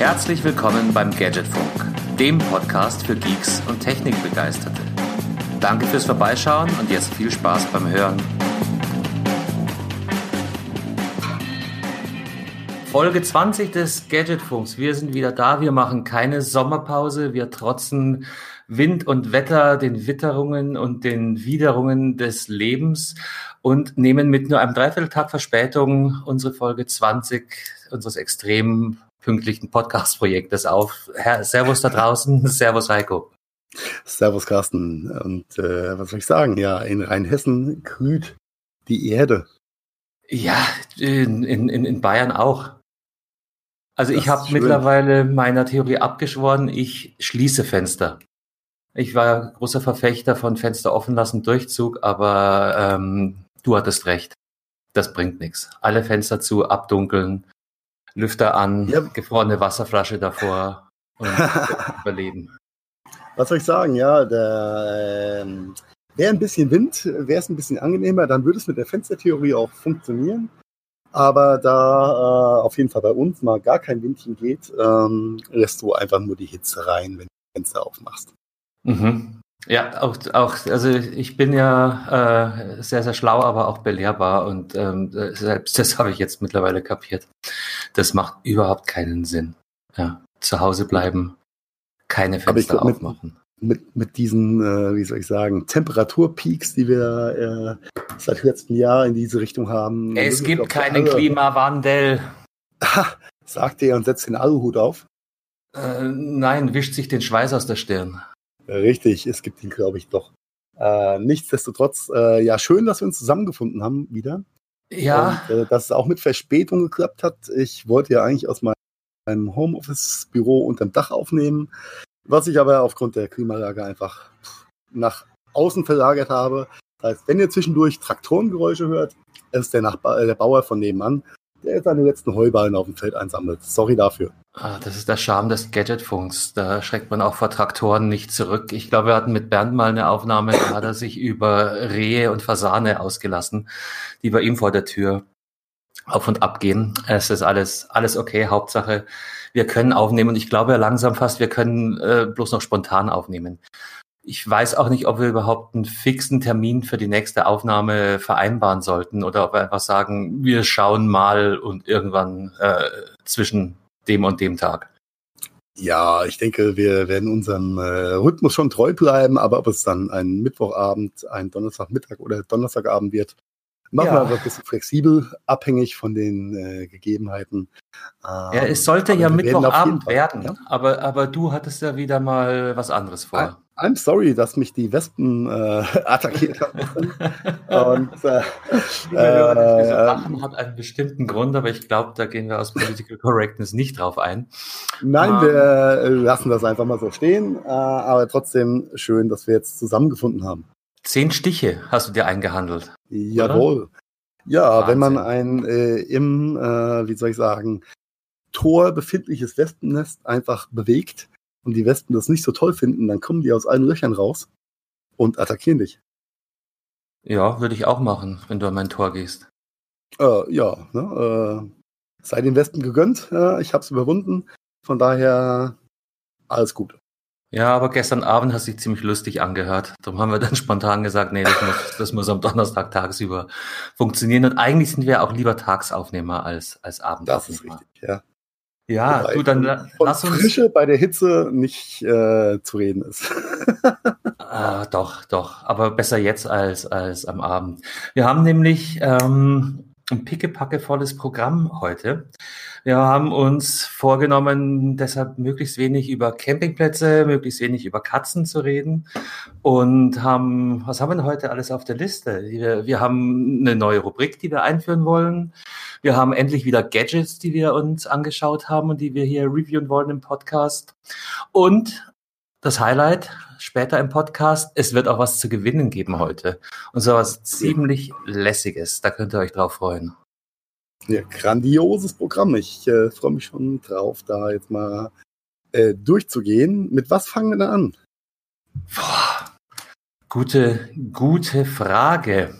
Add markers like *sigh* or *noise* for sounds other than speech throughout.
Herzlich willkommen beim Gadgetfunk, dem Podcast für Geeks und Technikbegeisterte. Danke fürs Vorbeischauen und jetzt viel Spaß beim Hören. Folge 20 des Gadgetfunks. Wir sind wieder da. Wir machen keine Sommerpause. Wir trotzen Wind und Wetter, den Witterungen und den Widerungen des Lebens und nehmen mit nur einem Dreivierteltag Verspätung unsere Folge 20 unseres extrem pünktlichen Podcast-Projektes auf. Herr, servus da draußen, *laughs* Servus Heiko. Servus Carsten. Und äh, was soll ich sagen? Ja, in Rheinhessen kühlt die Erde. Ja, in, in, in Bayern auch. Also das ich habe mittlerweile meiner Theorie abgeschworen, ich schließe Fenster. Ich war großer Verfechter von Fenster offen lassen, Durchzug, aber ähm, du hattest recht. Das bringt nichts. Alle Fenster zu, abdunkeln, Lüfter an, ja. gefrorene Wasserflasche davor und *laughs* überleben. Was soll ich sagen? Ja, der, ähm, wäre ein bisschen Wind, wäre es ein bisschen angenehmer, dann würde es mit der Fenstertheorie auch funktionieren. Aber da äh, auf jeden Fall bei uns mal gar kein Windchen geht, ähm, lässt du einfach nur die Hitze rein, wenn du das Fenster aufmachst. Mhm. Ja, auch, auch, also ich bin ja äh, sehr, sehr schlau, aber auch belehrbar und ähm, selbst das *laughs* habe ich jetzt mittlerweile kapiert. Das macht überhaupt keinen Sinn. Ja, zu Hause bleiben, keine Fenster glaub, aufmachen. Mit, mit, mit diesen, äh, wie soll ich sagen, Temperaturpeaks, die wir äh, seit letztem Jahr in diese Richtung haben. Es gibt keinen Klimawandel. Ha, sagt er und setzt den Aluhut auf. Äh, nein, wischt sich den Schweiß aus der Stirn. Richtig, es gibt ihn, glaube ich, doch. Äh, nichtsdestotrotz, äh, ja, schön, dass wir uns zusammengefunden haben wieder. Ja. Und, äh, dass es auch mit Verspätung geklappt hat. Ich wollte ja eigentlich aus meinem Homeoffice-Büro unterm Dach aufnehmen, was ich aber aufgrund der Klimalage einfach nach außen verlagert habe. Das heißt, wenn ihr zwischendurch Traktorengeräusche hört, ist der, Nachbar, äh, der Bauer von nebenan, der seine letzten Heuballen auf dem Feld einsammelt. Sorry dafür. Ah, das ist der Charme des Gadgetfunks. Da schreckt man auch vor Traktoren nicht zurück. Ich glaube, wir hatten mit Bernd mal eine Aufnahme, da hat er sich über Rehe und Fasane ausgelassen, die bei ihm vor der Tür auf und ab gehen. Es ist alles, alles okay. Hauptsache, wir können aufnehmen und ich glaube ja langsam fast, wir können äh, bloß noch spontan aufnehmen. Ich weiß auch nicht, ob wir überhaupt einen fixen Termin für die nächste Aufnahme vereinbaren sollten oder ob wir einfach sagen, wir schauen mal und irgendwann äh, zwischen dem und dem Tag. Ja, ich denke, wir werden unserem äh, Rhythmus schon treu bleiben, aber ob es dann ein Mittwochabend, ein Donnerstagmittag oder Donnerstagabend wird, machen ja. wir einfach ein bisschen flexibel, abhängig von den äh, Gegebenheiten. Ähm, ja, es sollte ja Mittwochabend werden, ja? aber, aber du hattest ja wieder mal was anderes vor. I'm sorry, dass mich die Wespen äh, *laughs* attackiert haben. Und äh, äh, Lachen hat einen bestimmten Grund, aber ich glaube, da gehen wir aus Political Correctness nicht drauf ein. Nein, um, wir ähm, lassen das einfach mal so stehen, äh, aber trotzdem schön, dass wir jetzt zusammengefunden haben. Zehn Stiche hast du dir eingehandelt. Jawohl. Oder? Ja, Wahnsinn. wenn man ein äh, im, äh, wie soll ich sagen, Tor befindliches Wespennest einfach bewegt, und die Wespen das nicht so toll finden, dann kommen die aus allen Löchern raus und attackieren dich. Ja, würde ich auch machen, wenn du an mein Tor gehst. Äh, ja, ne, äh, sei den Wespen gegönnt. Äh, ich habe es überwunden. Von daher alles gut. Ja, aber gestern Abend hast du dich ziemlich lustig angehört. Darum haben wir dann *laughs* spontan gesagt, nee, das muss, das muss am Donnerstag tagsüber funktionieren. Und eigentlich sind wir auch lieber Tagsaufnehmer als, als Abendaufnehmer. Das ist richtig, ja. Ja, Wobei du dann lass uns. Frische bei der Hitze nicht äh, zu reden ist. *laughs* ah, doch, doch. Aber besser jetzt als, als am Abend. Wir haben nämlich ähm, ein pickepackevolles Programm heute. Wir haben uns vorgenommen, deshalb möglichst wenig über Campingplätze, möglichst wenig über Katzen zu reden und haben, was haben wir heute alles auf der Liste? Wir, wir haben eine neue Rubrik, die wir einführen wollen. Wir haben endlich wieder Gadgets, die wir uns angeschaut haben und die wir hier reviewen wollen im Podcast. Und das Highlight später im Podcast, es wird auch was zu gewinnen geben heute. Und so was ziemlich lässiges. Da könnt ihr euch drauf freuen. Ja, grandioses Programm. Ich äh, freue mich schon drauf, da jetzt mal äh, durchzugehen. Mit was fangen wir da an? Boah, gute, gute Frage.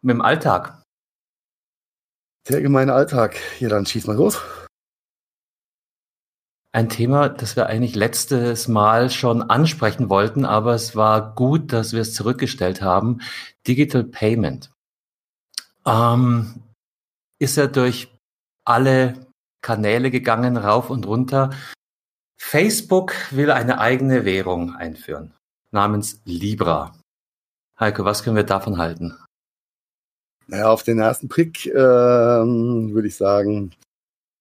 Mit dem Alltag. Der gemeine Alltag. Ja, dann schieß mal los. ein Thema, das wir eigentlich letztes Mal schon ansprechen wollten, aber es war gut, dass wir es zurückgestellt haben. Digital Payment. Ähm, ist ja durch alle Kanäle gegangen, rauf und runter. Facebook will eine eigene Währung einführen, namens Libra. Heiko, was können wir davon halten? Naja, auf den ersten Blick ähm, würde ich sagen,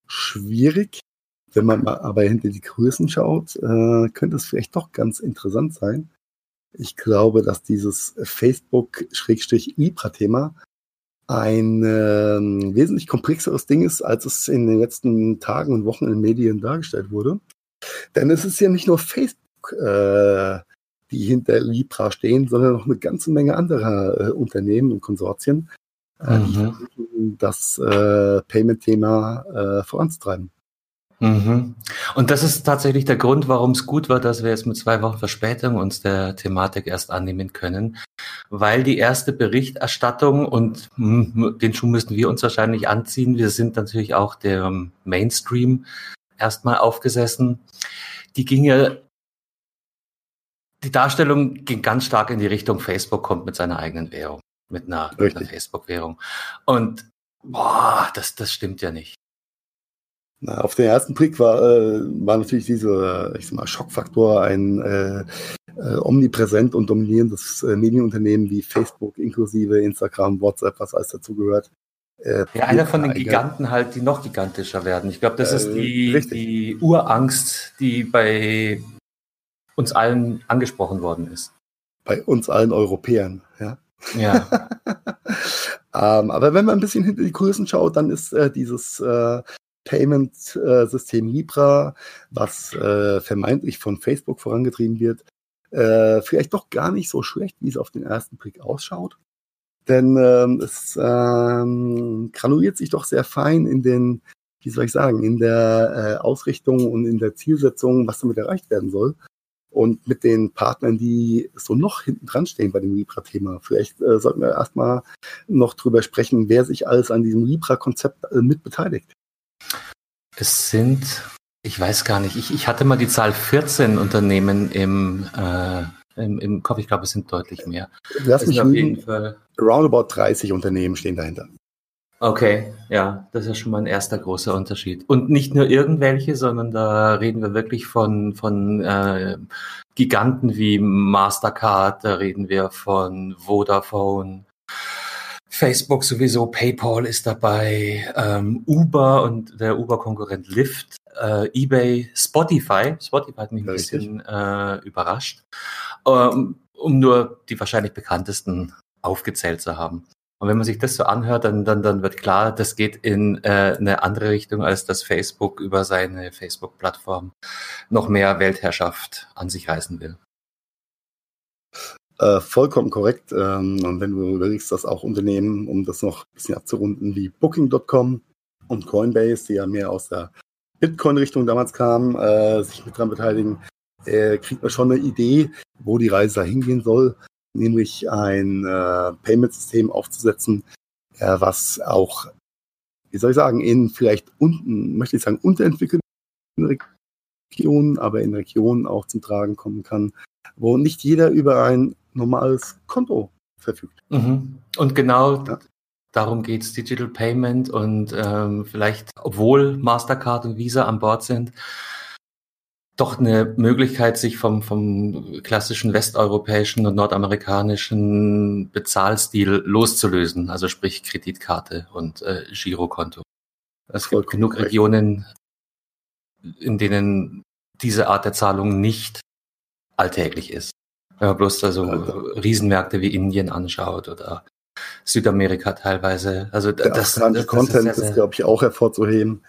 schwierig. Wenn man aber hinter die Größen schaut, äh, könnte es vielleicht doch ganz interessant sein. Ich glaube, dass dieses Facebook-Libra-Thema ein äh, wesentlich komplexeres Ding ist, als es in den letzten Tagen und Wochen in den Medien dargestellt wurde. Denn es ist ja nicht nur Facebook, äh, die hinter Libra stehen, sondern noch eine ganze Menge anderer äh, Unternehmen und Konsortien, mhm. die das äh, Payment-Thema äh, voranzutreiben. Mhm. Und das ist tatsächlich der Grund, warum es gut war, dass wir jetzt mit zwei Wochen Verspätung uns der Thematik erst annehmen können, weil die erste Berichterstattung und hm, den Schuh müssen wir uns wahrscheinlich anziehen. Wir sind natürlich auch der Mainstream erstmal aufgesessen. Die ging ja, die Darstellung ging ganz stark in die Richtung, Facebook kommt mit seiner eigenen Währung, mit einer, einer Facebook-Währung. Und boah, das, das stimmt ja nicht. Na, auf den ersten Blick war, äh, war natürlich dieser, ich sag mal, Schockfaktor ein äh, äh, omnipräsent und dominierendes äh, Medienunternehmen wie Facebook inklusive Instagram, WhatsApp, was alles dazugehört. Äh, ja, einer von den Giganten halt, die noch gigantischer werden. Ich glaube, das ist die, die Urangst, die bei uns allen angesprochen worden ist. Bei uns allen Europäern, ja. *laughs* Ähm, aber wenn man ein bisschen hinter die Größen schaut, dann ist äh, dieses äh, Payment-System Libra, was äh, vermeintlich von Facebook vorangetrieben wird, äh, vielleicht doch gar nicht so schlecht, wie es auf den ersten Blick ausschaut. Denn ähm, es ähm, granuliert sich doch sehr fein in den, wie soll ich sagen, in der äh, Ausrichtung und in der Zielsetzung, was damit erreicht werden soll. Und mit den Partnern, die so noch hinten dran stehen bei dem Libra-Thema. Vielleicht äh, sollten wir erstmal noch drüber sprechen, wer sich alles an diesem Libra-Konzept äh, mit beteiligt. Es sind, ich weiß gar nicht, ich, ich hatte mal die Zahl 14 Unternehmen im, äh, im, im Kopf. Ich glaube, es sind deutlich mehr. Lass mich auf jeden Fall. Roundabout 30 Unternehmen stehen dahinter. Okay, ja, das ist schon mal ein erster großer Unterschied. Und nicht nur irgendwelche, sondern da reden wir wirklich von, von äh, Giganten wie Mastercard, da reden wir von Vodafone, Facebook sowieso, PayPal ist dabei, ähm, Uber und der Uber-Konkurrent Lyft, äh, eBay, Spotify. Spotify hat mich ein Richtig. bisschen äh, überrascht, ähm, um nur die wahrscheinlich bekanntesten aufgezählt zu haben. Und wenn man sich das so anhört, dann, dann, dann wird klar, das geht in äh, eine andere Richtung, als dass Facebook über seine Facebook-Plattform noch mehr Weltherrschaft an sich reißen will. Äh, vollkommen korrekt. Ähm, und wenn du überlegst, dass auch Unternehmen, um das noch ein bisschen abzurunden, wie Booking.com und Coinbase, die ja mehr aus der Bitcoin-Richtung damals kamen, äh, sich mit dran beteiligen, äh, kriegt man schon eine Idee, wo die Reise hingehen soll, nämlich ein äh, Payment-System aufzusetzen, äh, was auch, wie soll ich sagen, in vielleicht unten, möchte ich sagen, unterentwickelten Regionen, aber in Regionen auch zum Tragen kommen kann, wo nicht jeder über ein normales Konto verfügt. Mhm. Und genau ja. darum geht's Digital Payment und ähm, vielleicht, obwohl Mastercard und Visa an Bord sind, doch eine Möglichkeit, sich vom, vom klassischen westeuropäischen und nordamerikanischen Bezahlstil loszulösen, also sprich Kreditkarte und äh, Girokonto. Es gibt genug korrekt. Regionen, in denen diese Art der Zahlung nicht alltäglich ist. Wenn man bloß also, Riesenmärkte wie Indien anschaut oder Südamerika teilweise. Also der das, das Content ist, ist glaube ich, auch hervorzuheben.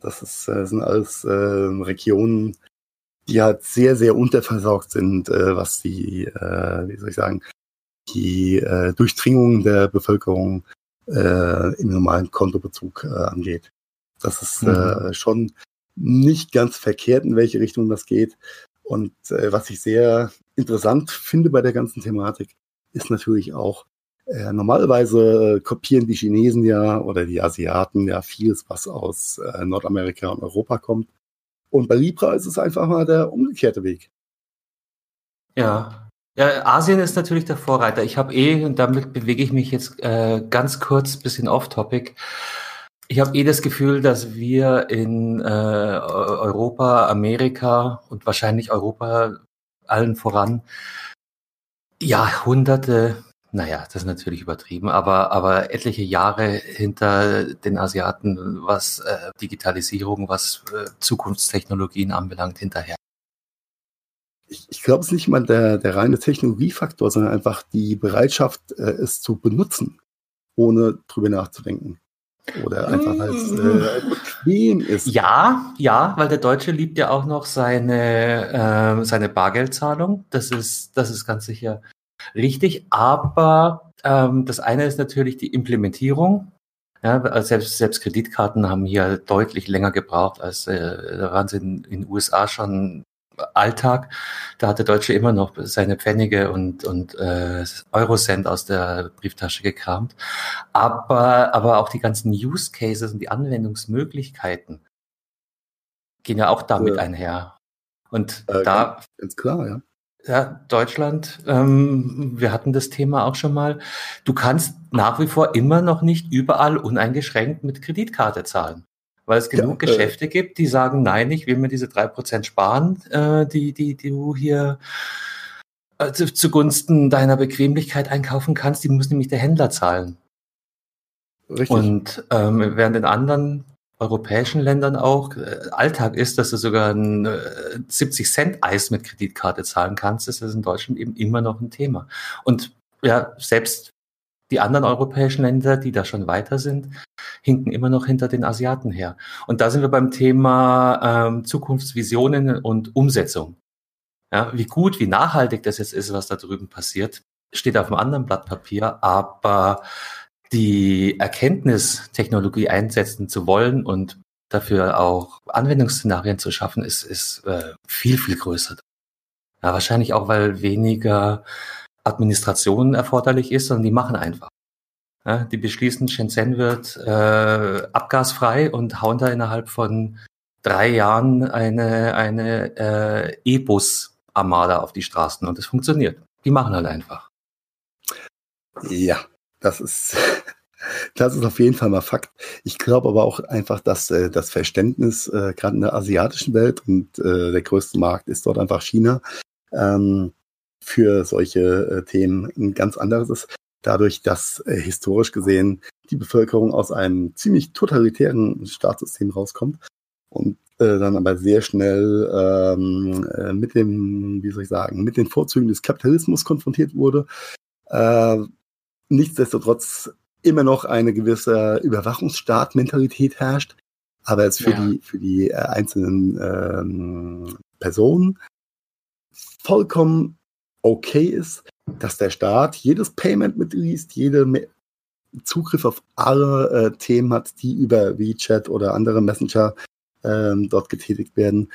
Das ist, äh, sind alles äh, Regionen, die halt sehr, sehr unterversorgt sind, äh, was die, äh, wie soll ich sagen, die äh, Durchdringung der Bevölkerung äh, im normalen Kontobezug äh, angeht. Das ist mhm. äh, schon nicht ganz verkehrt, in welche Richtung das geht. Und äh, was ich sehr interessant finde bei der ganzen Thematik, ist natürlich auch, äh, normalerweise äh, kopieren die Chinesen ja oder die Asiaten ja vieles, was aus äh, Nordamerika und Europa kommt. Und bei Libra ist es einfach mal der umgekehrte Weg. Ja. Ja, Asien ist natürlich der Vorreiter. Ich habe eh, und damit bewege ich mich jetzt äh, ganz kurz, bisschen off-topic. Ich habe eh das Gefühl, dass wir in äh, Europa, Amerika und wahrscheinlich Europa allen voran Jahrhunderte, naja, das ist natürlich übertrieben, aber, aber etliche Jahre hinter den Asiaten, was äh, Digitalisierung, was äh, Zukunftstechnologien anbelangt, hinterher. Ich, ich glaube, es ist nicht mal der, der reine Technologiefaktor, sondern einfach die Bereitschaft, äh, es zu benutzen, ohne drüber nachzudenken. Oder einfach, weil es äh, bequem ist. Ja, ja, weil der Deutsche liebt ja auch noch seine, äh, seine Bargeldzahlung. Das ist, das ist ganz sicher richtig. Aber ähm, das eine ist natürlich die Implementierung. Ja, selbst, selbst Kreditkarten haben hier deutlich länger gebraucht, als äh, da waren sie in den USA schon Alltag. Da hat der Deutsche immer noch seine Pfennige und, und äh, Eurocent aus der Brieftasche gekramt. Aber, aber auch die ganzen Use Cases und die Anwendungsmöglichkeiten gehen ja auch damit ja. einher. Und äh, da. Ganz klar, ja. Ja, Deutschland, ähm, wir hatten das Thema auch schon mal. Du kannst nach wie vor immer noch nicht überall uneingeschränkt mit Kreditkarte zahlen weil es genug ja, äh, Geschäfte gibt, die sagen, nein, ich will mir diese drei Prozent sparen, äh, die, die, die du hier äh, zugunsten deiner Bequemlichkeit einkaufen kannst, die muss nämlich der Händler zahlen. Richtig. Und ähm, während in anderen europäischen Ländern auch äh, Alltag ist, dass du sogar ein äh, 70 Cent Eis mit Kreditkarte zahlen kannst, ist das in Deutschland eben immer noch ein Thema. Und ja, selbst die anderen europäischen Länder, die da schon weiter sind, hinken immer noch hinter den Asiaten her. Und da sind wir beim Thema ähm, Zukunftsvisionen und Umsetzung. Ja, wie gut, wie nachhaltig das jetzt ist, was da drüben passiert, steht auf einem anderen Blatt Papier, aber die Erkenntnis, Technologie einsetzen zu wollen und dafür auch Anwendungsszenarien zu schaffen, ist, ist äh, viel, viel größer. Ja, wahrscheinlich auch, weil weniger Administration erforderlich ist, sondern die machen einfach. Ja, die beschließen, Shenzhen wird äh, abgasfrei und hauen da innerhalb von drei Jahren eine, eine äh, E-Bus-Armada auf die Straßen und es funktioniert. Die machen halt einfach. Ja, das ist, das ist auf jeden Fall mal Fakt. Ich glaube aber auch einfach, dass äh, das Verständnis äh, gerade in der asiatischen Welt und äh, der größte Markt ist dort einfach China. Ähm, für solche äh, Themen ein ganz anderes ist. Dadurch, dass äh, historisch gesehen die Bevölkerung aus einem ziemlich totalitären Staatssystem rauskommt und äh, dann aber sehr schnell ähm, äh, mit dem, wie soll ich sagen, mit den Vorzügen des Kapitalismus konfrontiert wurde. Nichtsdestotrotz immer noch eine gewisse Überwachungsstaat-Mentalität herrscht, aber es für ja. die für die äh, einzelnen ähm, Personen vollkommen okay ist, dass der Staat jedes Payment mitliest, jede Zugriff auf alle äh, Themen hat, die über WeChat oder andere Messenger ähm, dort getätigt werden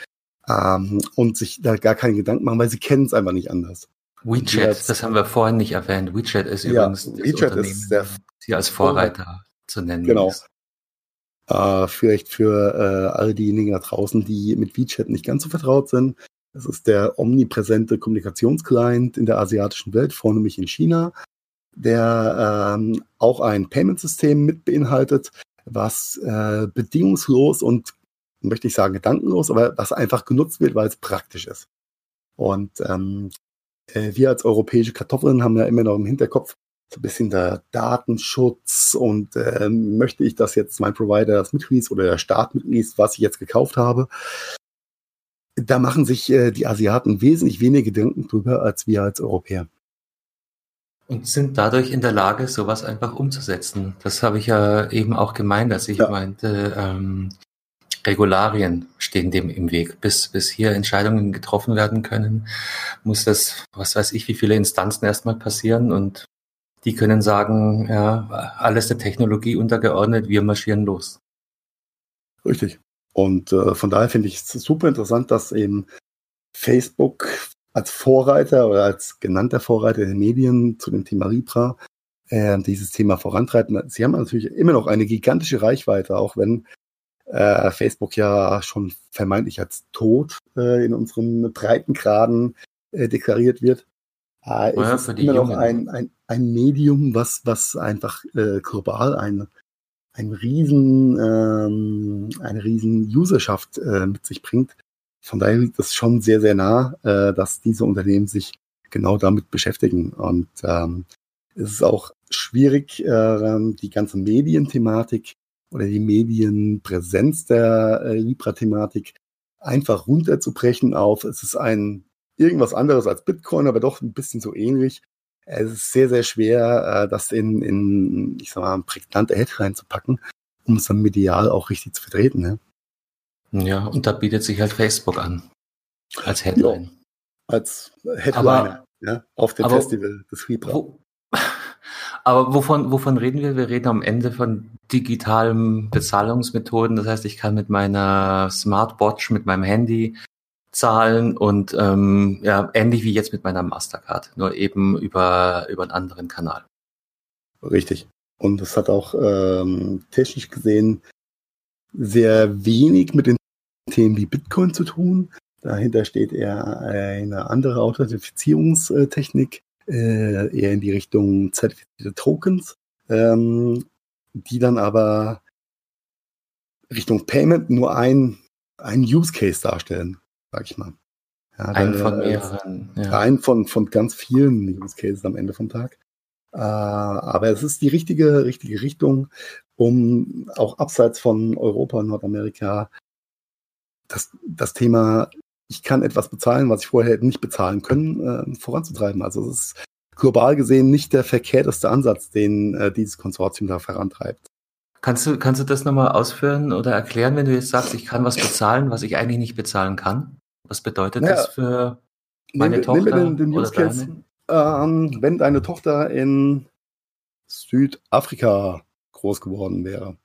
ähm, und sich da gar keinen Gedanken machen, weil sie kennen es einfach nicht anders. WeChat, das haben wir vorhin nicht erwähnt. WeChat ist ja, übrigens WeChat ist der, hier als Vorreiter zu nennen. Genau. Äh, vielleicht für äh, all diejenigen da draußen, die mit WeChat nicht ganz so vertraut sind. Es ist der omnipräsente Kommunikationsclient in der asiatischen Welt, vornehmlich in China, der ähm, auch ein Payment-System mit beinhaltet, was äh, bedingungslos und möchte ich sagen gedankenlos, aber was einfach genutzt wird, weil es praktisch ist. Und ähm, äh, wir als europäische Kartoffeln haben ja immer noch im Hinterkopf so ein bisschen der Datenschutz und äh, möchte ich, dass jetzt mein Provider das mitliest oder der Staat mitliest, was ich jetzt gekauft habe da machen sich äh, die Asiaten wesentlich weniger Gedanken drüber als wir als Europäer. Und sind dadurch in der Lage, sowas einfach umzusetzen. Das habe ich ja eben auch gemeint, als ich ja. meinte, ähm, Regularien stehen dem im Weg. Bis, bis hier Entscheidungen getroffen werden können, muss das, was weiß ich, wie viele Instanzen erstmal passieren und die können sagen, ja, alles der Technologie untergeordnet, wir marschieren los. Richtig. Und äh, von daher finde ich es super interessant, dass eben Facebook als Vorreiter oder als genannter Vorreiter der Medien zu dem Thema Libra äh, dieses Thema vorantreiben. Sie haben natürlich immer noch eine gigantische Reichweite, auch wenn äh, Facebook ja schon vermeintlich als tot äh, in unseren Breitengraden äh, deklariert wird. Äh, ja, ist immer noch ein, ein, ein Medium, was, was einfach äh, global ein, ein riesen, ähm, eine riesen Userschaft äh, mit sich bringt. Von daher liegt es schon sehr, sehr nah, äh, dass diese Unternehmen sich genau damit beschäftigen. Und ähm, es ist auch schwierig, die ganze Medienthematik oder die Medienpräsenz der äh, Libra-Thematik einfach runterzubrechen auf, es ist ein irgendwas anderes als Bitcoin, aber doch ein bisschen so ähnlich. Es ist sehr, sehr schwer, äh, das in, in ich sag mal, prägnante Headline zu packen, um es dann medial auch richtig zu vertreten. Ne? Ja, und da bietet sich halt Facebook an. Als Headline. Ja, als Headliner, ja, auf dem Festival des Libra. Wo, *laughs* aber wovon, wovon reden wir? Wir reden am Ende von digitalen Bezahlungsmethoden. Das heißt, ich kann mit meiner Smartwatch, mit meinem Handy zahlen und ähm, ja, ähnlich wie jetzt mit meiner Mastercard, nur eben über, über einen anderen Kanal. Richtig. Und das hat auch ähm, technisch gesehen sehr wenig mit den Themen wie Bitcoin zu tun. Dahinter steht eher eine andere Authentifizierungstechnik, äh, eher in die Richtung zertifizierte Tokens, ähm, die dann aber Richtung Payment nur ein, ein Use Case darstellen, sag ich mal. Ja, ein von mehreren. Ja. Ein von, von ganz vielen Use Cases am Ende vom Tag. Äh, aber es ist die richtige, richtige Richtung, um auch abseits von Europa und Nordamerika das, das Thema ich kann etwas bezahlen, was ich vorher hätte nicht bezahlen können, äh, voranzutreiben. Also es ist global gesehen nicht der verkehrteste Ansatz, den äh, dieses Konsortium da vorantreibt. Kannst du, kannst du das nochmal ausführen oder erklären, wenn du jetzt sagst, ich kann was bezahlen, was ich eigentlich nicht bezahlen kann? Was bedeutet ja, das für meine nehm, Tochter? Nehm den, den oder Case, ähm, wenn deine Tochter in Südafrika groß geworden wäre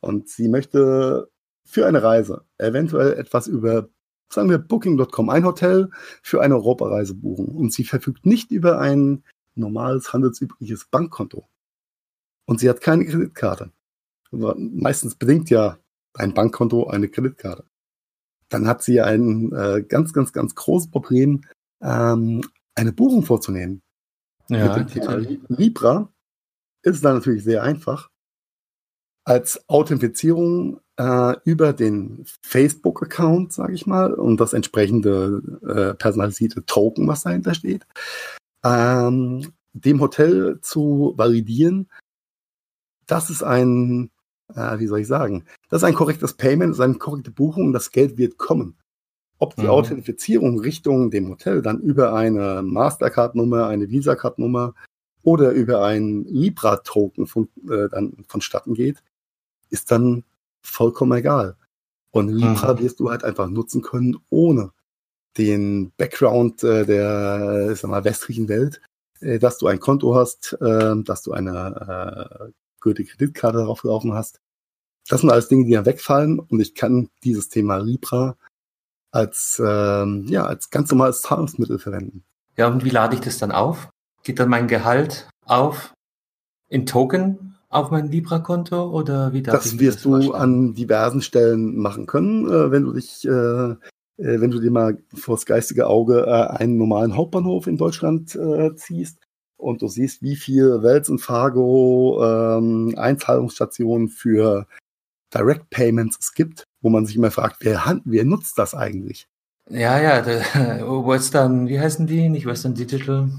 und sie möchte für eine Reise eventuell etwas über sagen wir Booking.com, ein Hotel für eine Europareise buchen und sie verfügt nicht über ein normales, handelsübliches Bankkonto und sie hat keine Kreditkarte. Meistens bedingt ja ein Bankkonto eine Kreditkarte. Dann hat sie ein äh, ganz, ganz, ganz großes Problem, ähm, eine Buchung vorzunehmen. Ja, Mit dem Thema Libra ist dann natürlich sehr einfach. Als Authentifizierung äh, über den Facebook-Account, sage ich mal, und das entsprechende äh, personalisierte Token, was dahinter steht, ähm, dem Hotel zu validieren, das ist ein, äh, wie soll ich sagen, das ist ein korrektes Payment, das ist eine korrekte Buchung, das Geld wird kommen. Ob die mhm. Authentifizierung Richtung dem Hotel dann über eine Mastercard-Nummer, eine Visa-Card-Nummer oder über ein Libra-Token von, äh, dann vonstatten geht, ist dann vollkommen egal. Und Libra mhm. wirst du halt einfach nutzen können, ohne den Background äh, der ich sag mal, westlichen Welt, äh, dass du ein Konto hast, äh, dass du eine äh, gültige Kreditkarte darauf laufen hast. Das sind alles Dinge, die dann wegfallen und ich kann dieses Thema Libra als, ähm, ja, als ganz normales Zahlungsmittel verwenden. Ja, und wie lade ich das dann auf? Geht dann mein Gehalt auf in Token auf mein Libra-Konto oder wie darf Das wirst das du an diversen Stellen machen können, äh, wenn du dich, äh, äh, wenn du dir mal vors geistige Auge äh, einen normalen Hauptbahnhof in Deutschland äh, ziehst und du siehst, wie viel Wels und Fargo ähm, Einzahlungsstationen für Direct Payments es gibt, wo man sich immer fragt, wer, wer nutzt das eigentlich? Ja, ja, *laughs* der, Western, wie heißen die? Nicht Western Digital,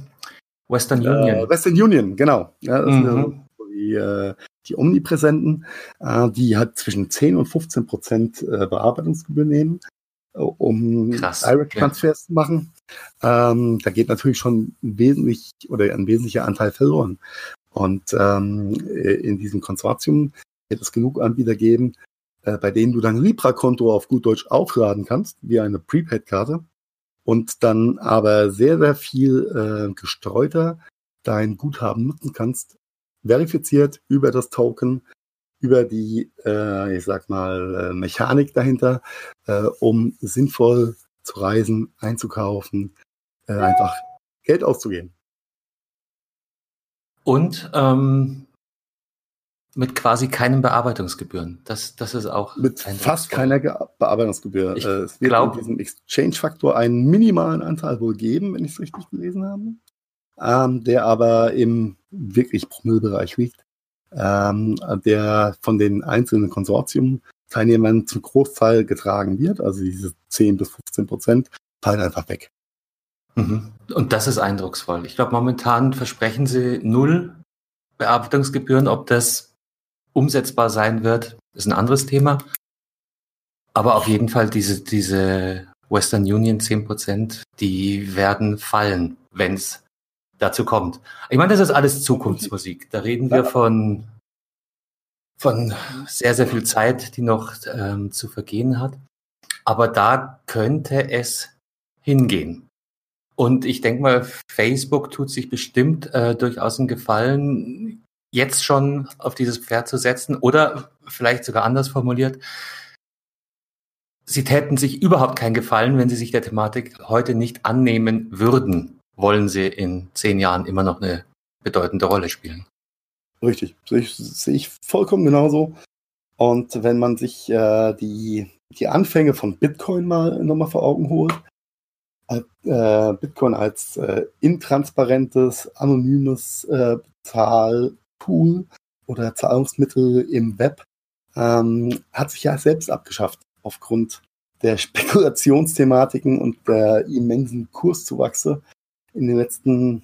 Western äh, Union. Western Union, genau. Ja, das mhm äh, die Omnipräsenten, äh, die hat zwischen 10 und 15 Prozent äh, Bearbeitungsgebühr nehmen, um Krass, Direct Transfers ja. zu machen. Ähm, da geht natürlich schon wesentlich oder ein wesentlicher Anteil verloren. Und ähm, in diesem Konsortium wird es genug Anbieter geben, äh, bei denen du dein Libra-Konto auf gut Deutsch aufladen kannst, wie eine Prepaid-Karte, und dann aber sehr, sehr viel äh, gestreuter dein Guthaben nutzen kannst, verifiziert über das Token, über die, äh, ich sag mal, äh, Mechanik dahinter, äh, um sinnvoll zu reisen, einzukaufen, äh, einfach Geld auszugeben. Und ähm, mit quasi keinen Bearbeitungsgebühren. Das, das ist auch. Mit fast keiner Ge Bearbeitungsgebühr. Ich Äh, es wird glaub- in diesem Exchange-Faktor einen minimalen Anteil wohl geben, wenn ich es richtig gelesen habe. Ähm, der aber im wirklich Promillebereich liegt. Ähm, der von den einzelnen Konsortium-Teilnehmern zum Großteil getragen wird. Also diese 10 bis 15 Prozent fallen einfach weg. Mhm. Und das ist eindrucksvoll. Ich glaube, momentan versprechen sie null Bearbeitungsgebühren. Ob das umsetzbar sein wird, ist ein anderes Thema. Aber auf jeden Fall diese, diese Western Union 10%, die werden fallen, wenn es dazu kommt. Ich meine, das ist alles Zukunftsmusik. Da reden wir von, von sehr, sehr viel Zeit, die noch ähm, zu vergehen hat. Aber da könnte es hingehen. Und ich denke mal, Facebook tut sich bestimmt äh, durchaus einen Gefallen, jetzt schon auf dieses Pferd zu setzen oder vielleicht sogar anders formuliert. Sie täten sich überhaupt keinen Gefallen, wenn sie sich der Thematik heute nicht annehmen würden, wollen sie in zehn Jahren immer noch eine bedeutende Rolle spielen. Richtig, sehe ich, sehe ich vollkommen genauso. Und wenn man sich äh, die, die Anfänge von Bitcoin mal nochmal vor Augen holt, äh, Bitcoin als äh, intransparentes, anonymes äh, Zahlpool oder Zahlungsmittel im Web, ähm, hat sich ja selbst abgeschafft aufgrund der Spekulationsthematiken und der immensen Kurszuwachse in den letzten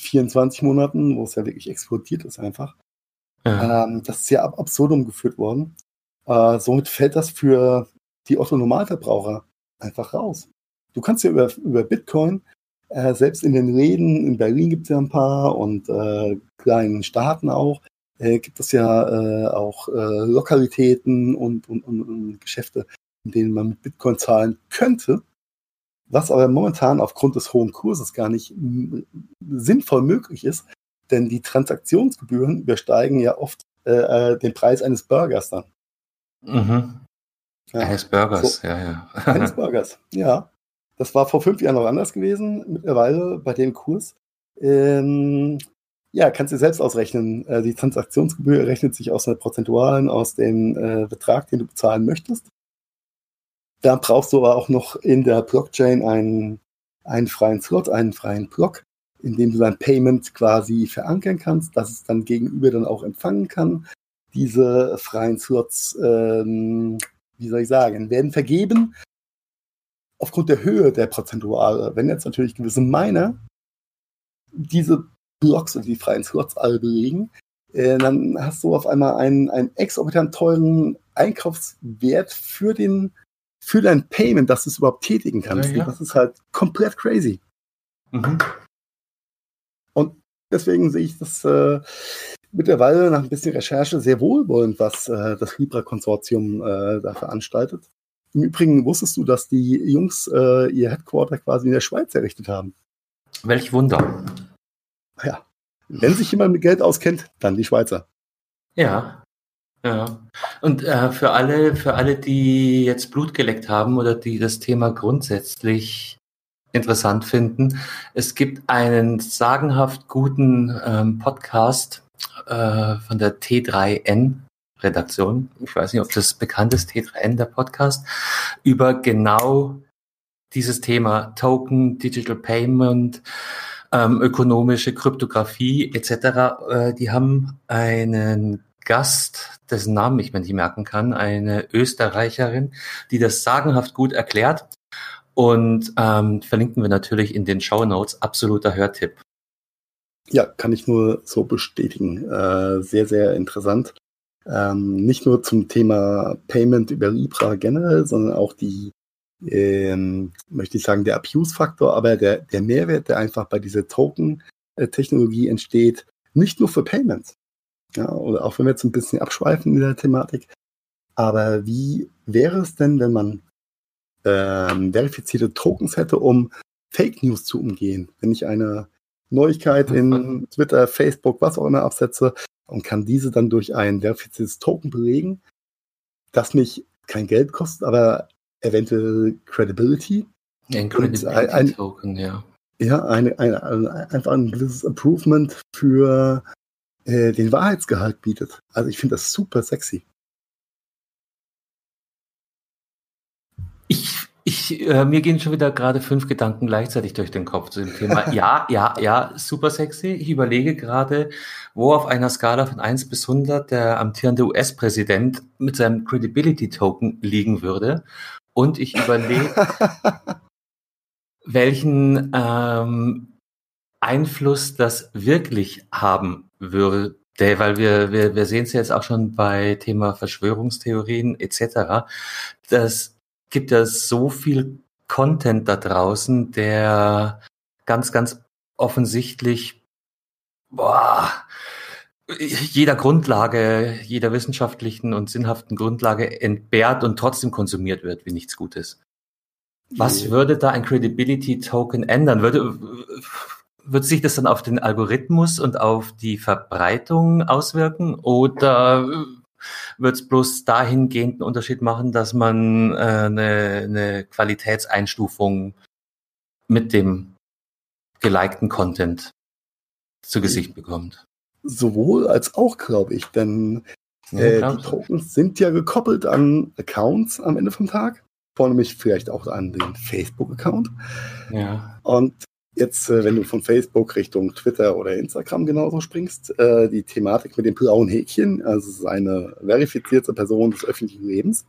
24 Monaten, wo es ja wirklich explodiert ist einfach. Ja. Ähm, das ist ja ab absurdum geführt worden. Äh, somit fällt das für die Otto-Normalverbraucher einfach raus. Du kannst ja über, über Bitcoin, äh, selbst in den Läden, in Berlin gibt es ja ein paar und äh, kleinen Staaten auch, äh, gibt es ja äh, auch äh, Lokalitäten und, und, und, und Geschäfte, in denen man mit Bitcoin zahlen könnte, was aber momentan aufgrund des hohen Kurses gar nicht sinnvoll möglich ist, denn die Transaktionsgebühren übersteigen ja oft äh, äh, den Preis eines Burgers dann. Mhm. Ja. Eines Burgers, So. ja, ja. *laughs* Eines Burgers, ja. Das war vor fünf Jahren noch anders gewesen. Mittlerweile bei dem Kurs. Ähm, ja, kannst du selbst ausrechnen. Äh, die Transaktionsgebühr rechnet sich aus einer prozentualen, aus dem äh, Betrag, den du bezahlen möchtest. Da brauchst du aber auch noch in der Blockchain einen, einen freien Slot, einen freien Block, in dem du dein Payment quasi verankern kannst, dass es dann gegenüber dann auch empfangen kann. Diese freien Slots, ähm, wie soll ich sagen, werden vergeben aufgrund der Höhe der Prozentuale. Wenn jetzt natürlich gewisse Miner diese Blocks und die freien Slots alle belegen, äh, dann hast du auf einmal einen, einen exorbitant teuren Einkaufswert für den für dein Payment, dass du es überhaupt tätigen kannst. Ja, ja. Und Das ist halt komplett crazy. Mhm. Deswegen sehe ich das äh, mittlerweile nach ein bisschen Recherche sehr wohlwollend, was äh, das Libra-Konsortium äh, da veranstaltet. Im Übrigen wusstest du, dass die Jungs äh, ihr Headquarter quasi in der Schweiz errichtet haben. Welch Wunder. Ja. Wenn sich jemand mit Geld auskennt, dann die Schweizer. Ja. Ja. Und äh, für alle, für alle, die jetzt Blut geleckt haben oder die das Thema grundsätzlich interessant finden, es gibt einen sagenhaft guten ähm, Podcast äh, von der T3N Redaktion. Ich weiß nicht, ob das bekannt ist, T3N, der Podcast, über genau dieses Thema Token, Digital Payment, ähm, ökonomische Kryptographie etc. Äh, die haben einen Gast, dessen Namen ich mir nicht merken kann, eine Österreicherin, die das sagenhaft gut erklärt. Und ähm, verlinken wir natürlich in den Show Notes. Absoluter Hörtipp. Ja, kann ich nur so bestätigen. Äh, sehr, sehr interessant. Ähm, nicht nur zum Thema Payment über Libra generell, sondern auch die, ähm, möchte ich sagen, der Abuse-Faktor, aber der, der Mehrwert, der einfach bei dieser Token-Technologie entsteht, nicht nur für Payments. Ja, oder auch wenn wir jetzt ein bisschen abschweifen in der Thematik. Aber wie wäre es denn, wenn man ähm, verifizierte Tokens hätte, um Fake News zu umgehen? Wenn ich eine Neuigkeit in *laughs* Twitter, Facebook, was auch immer absetze und kann diese dann durch ein verifiziertes Token belegen, das mich kein Geld kostet, aber eventuell Credibility. Ein Und ein- ein- Token, ja. Ja, eine, eine, eine, einfach ein gewisses Improvement für äh, den Wahrheitsgehalt bietet. Also ich finde das super sexy. Ich, ich, äh, mir gehen schon wieder gerade fünf Gedanken gleichzeitig durch den Kopf zu dem Thema. *laughs* Ja, ja, ja, super sexy. Ich überlege gerade, wo auf einer Skala von 1 bis 100 der amtierende US-Präsident mit seinem Credibility Token liegen würde. Und ich überlege, *laughs* welchen ähm, Einfluss das wirklich haben würde, weil wir, wir, wir sehen es jetzt auch schon bei Thema Verschwörungstheorien etc. Das gibt ja so viel Content da draußen, der ganz, ganz offensichtlich boah, jeder Grundlage, jeder wissenschaftlichen und sinnhaften Grundlage entbehrt und trotzdem konsumiert wird wie nichts Gutes. Was würde da ein Credibility Token ändern? Würde, wird sich das dann auf den Algorithmus und auf die Verbreitung auswirken oder wird es bloß dahingehend einen Unterschied machen, dass man äh, eine, eine Qualitätseinstufung mit dem gelikten Content zu Gesicht bekommt? Sowohl als auch, glaube ich, denn äh, die Tokens sind ja gekoppelt an Accounts am Ende vom Tag vornehmlich vielleicht auch an den Facebook-Account. Ja. Und jetzt, äh, wenn du von Facebook Richtung Twitter oder Instagram genauso springst, äh, die Thematik mit dem blauen Häkchen, also eine verifizierte Person des öffentlichen Lebens,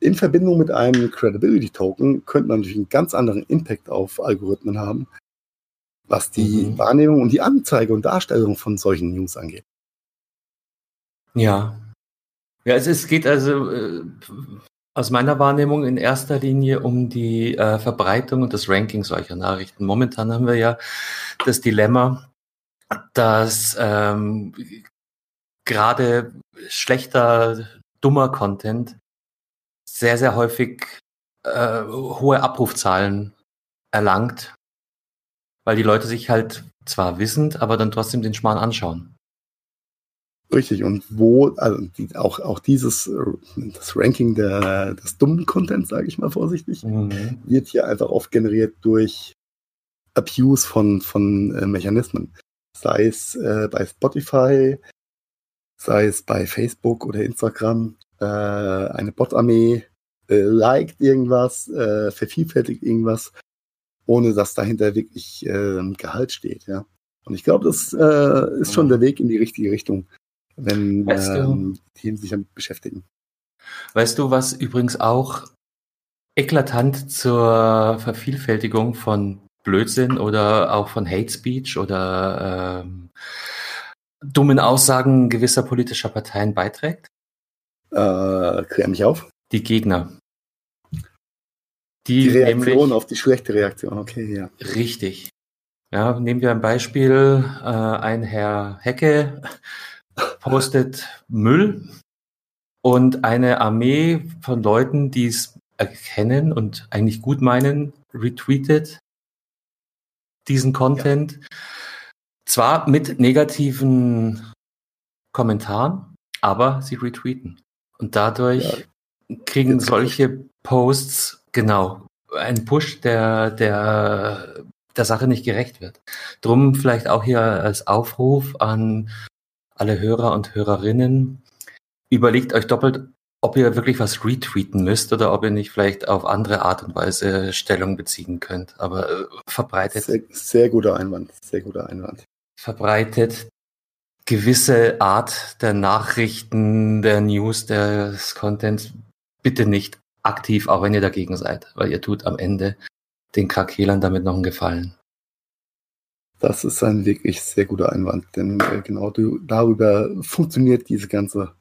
in Verbindung mit einem Credibility Token könnte man natürlich einen ganz anderen Impact auf Algorithmen haben, was die mhm. Wahrnehmung und die Anzeige und Darstellung von solchen News angeht. Ja. Ja, es, es geht also äh, aus meiner Wahrnehmung in erster Linie um die äh, Verbreitung und das Ranking solcher Nachrichten. Momentan haben wir ja das Dilemma, dass ähm, gerade schlechter, dummer Content sehr, sehr häufig äh, hohe Abrufzahlen erlangt, weil die Leute sich halt zwar wissend, aber dann trotzdem den Schmarrn anschauen. Richtig, und wo, also die, auch, auch dieses, äh, das Ranking der, des dummen Contents, sage ich mal vorsichtig, mhm. wird hier einfach oft generiert durch Abuse von, von äh, Mechanismen. Sei es äh, bei Spotify, sei es bei Facebook oder Instagram, äh, eine Bot-Armee äh, liked irgendwas, äh, vervielfältigt irgendwas, ohne dass dahinter wirklich äh, Gehalt steht, ja. Und ich glaube, das äh, ist schon mhm. der Weg in die richtige Richtung wenn weißt ähm, Themen sich damit beschäftigen. Weißt du, was übrigens auch eklatant zur Vervielfältigung von Blödsinn oder auch von Hate Speech oder ähm, dummen Aussagen gewisser politischer Parteien beiträgt? Äh, klär mich auf. Die Gegner. Die, die Reaktion nämlich, auf die schlechte Reaktion, okay, ja. Richtig. Ja, nehmen wir ein Beispiel. Äh, ein Herr Hecke postet Müll und eine Armee von Leuten, die es erkennen und eigentlich gut meinen, retweetet diesen Content. Ja. Zwar mit negativen Kommentaren, aber sie retweeten. Und dadurch ja. kriegen solche Posts genau einen Push, der, der der Sache nicht gerecht wird. Drum vielleicht auch hier als Aufruf an alle Hörer und Hörerinnen, überlegt euch doppelt, ob ihr wirklich was retweeten müsst oder ob ihr nicht vielleicht auf andere Art und Weise Stellung beziehen könnt. Aber äh, verbreitet. Sehr, sehr guter Einwand, sehr guter Einwand. Verbreitet gewisse Art der Nachrichten, der News, des Contents bitte nicht aktiv, auch wenn ihr dagegen seid, weil ihr tut am Ende den Krakelern damit noch einen Gefallen. Das ist ein wirklich sehr guter Einwand, denn äh, genau du, darüber funktioniert diese ganze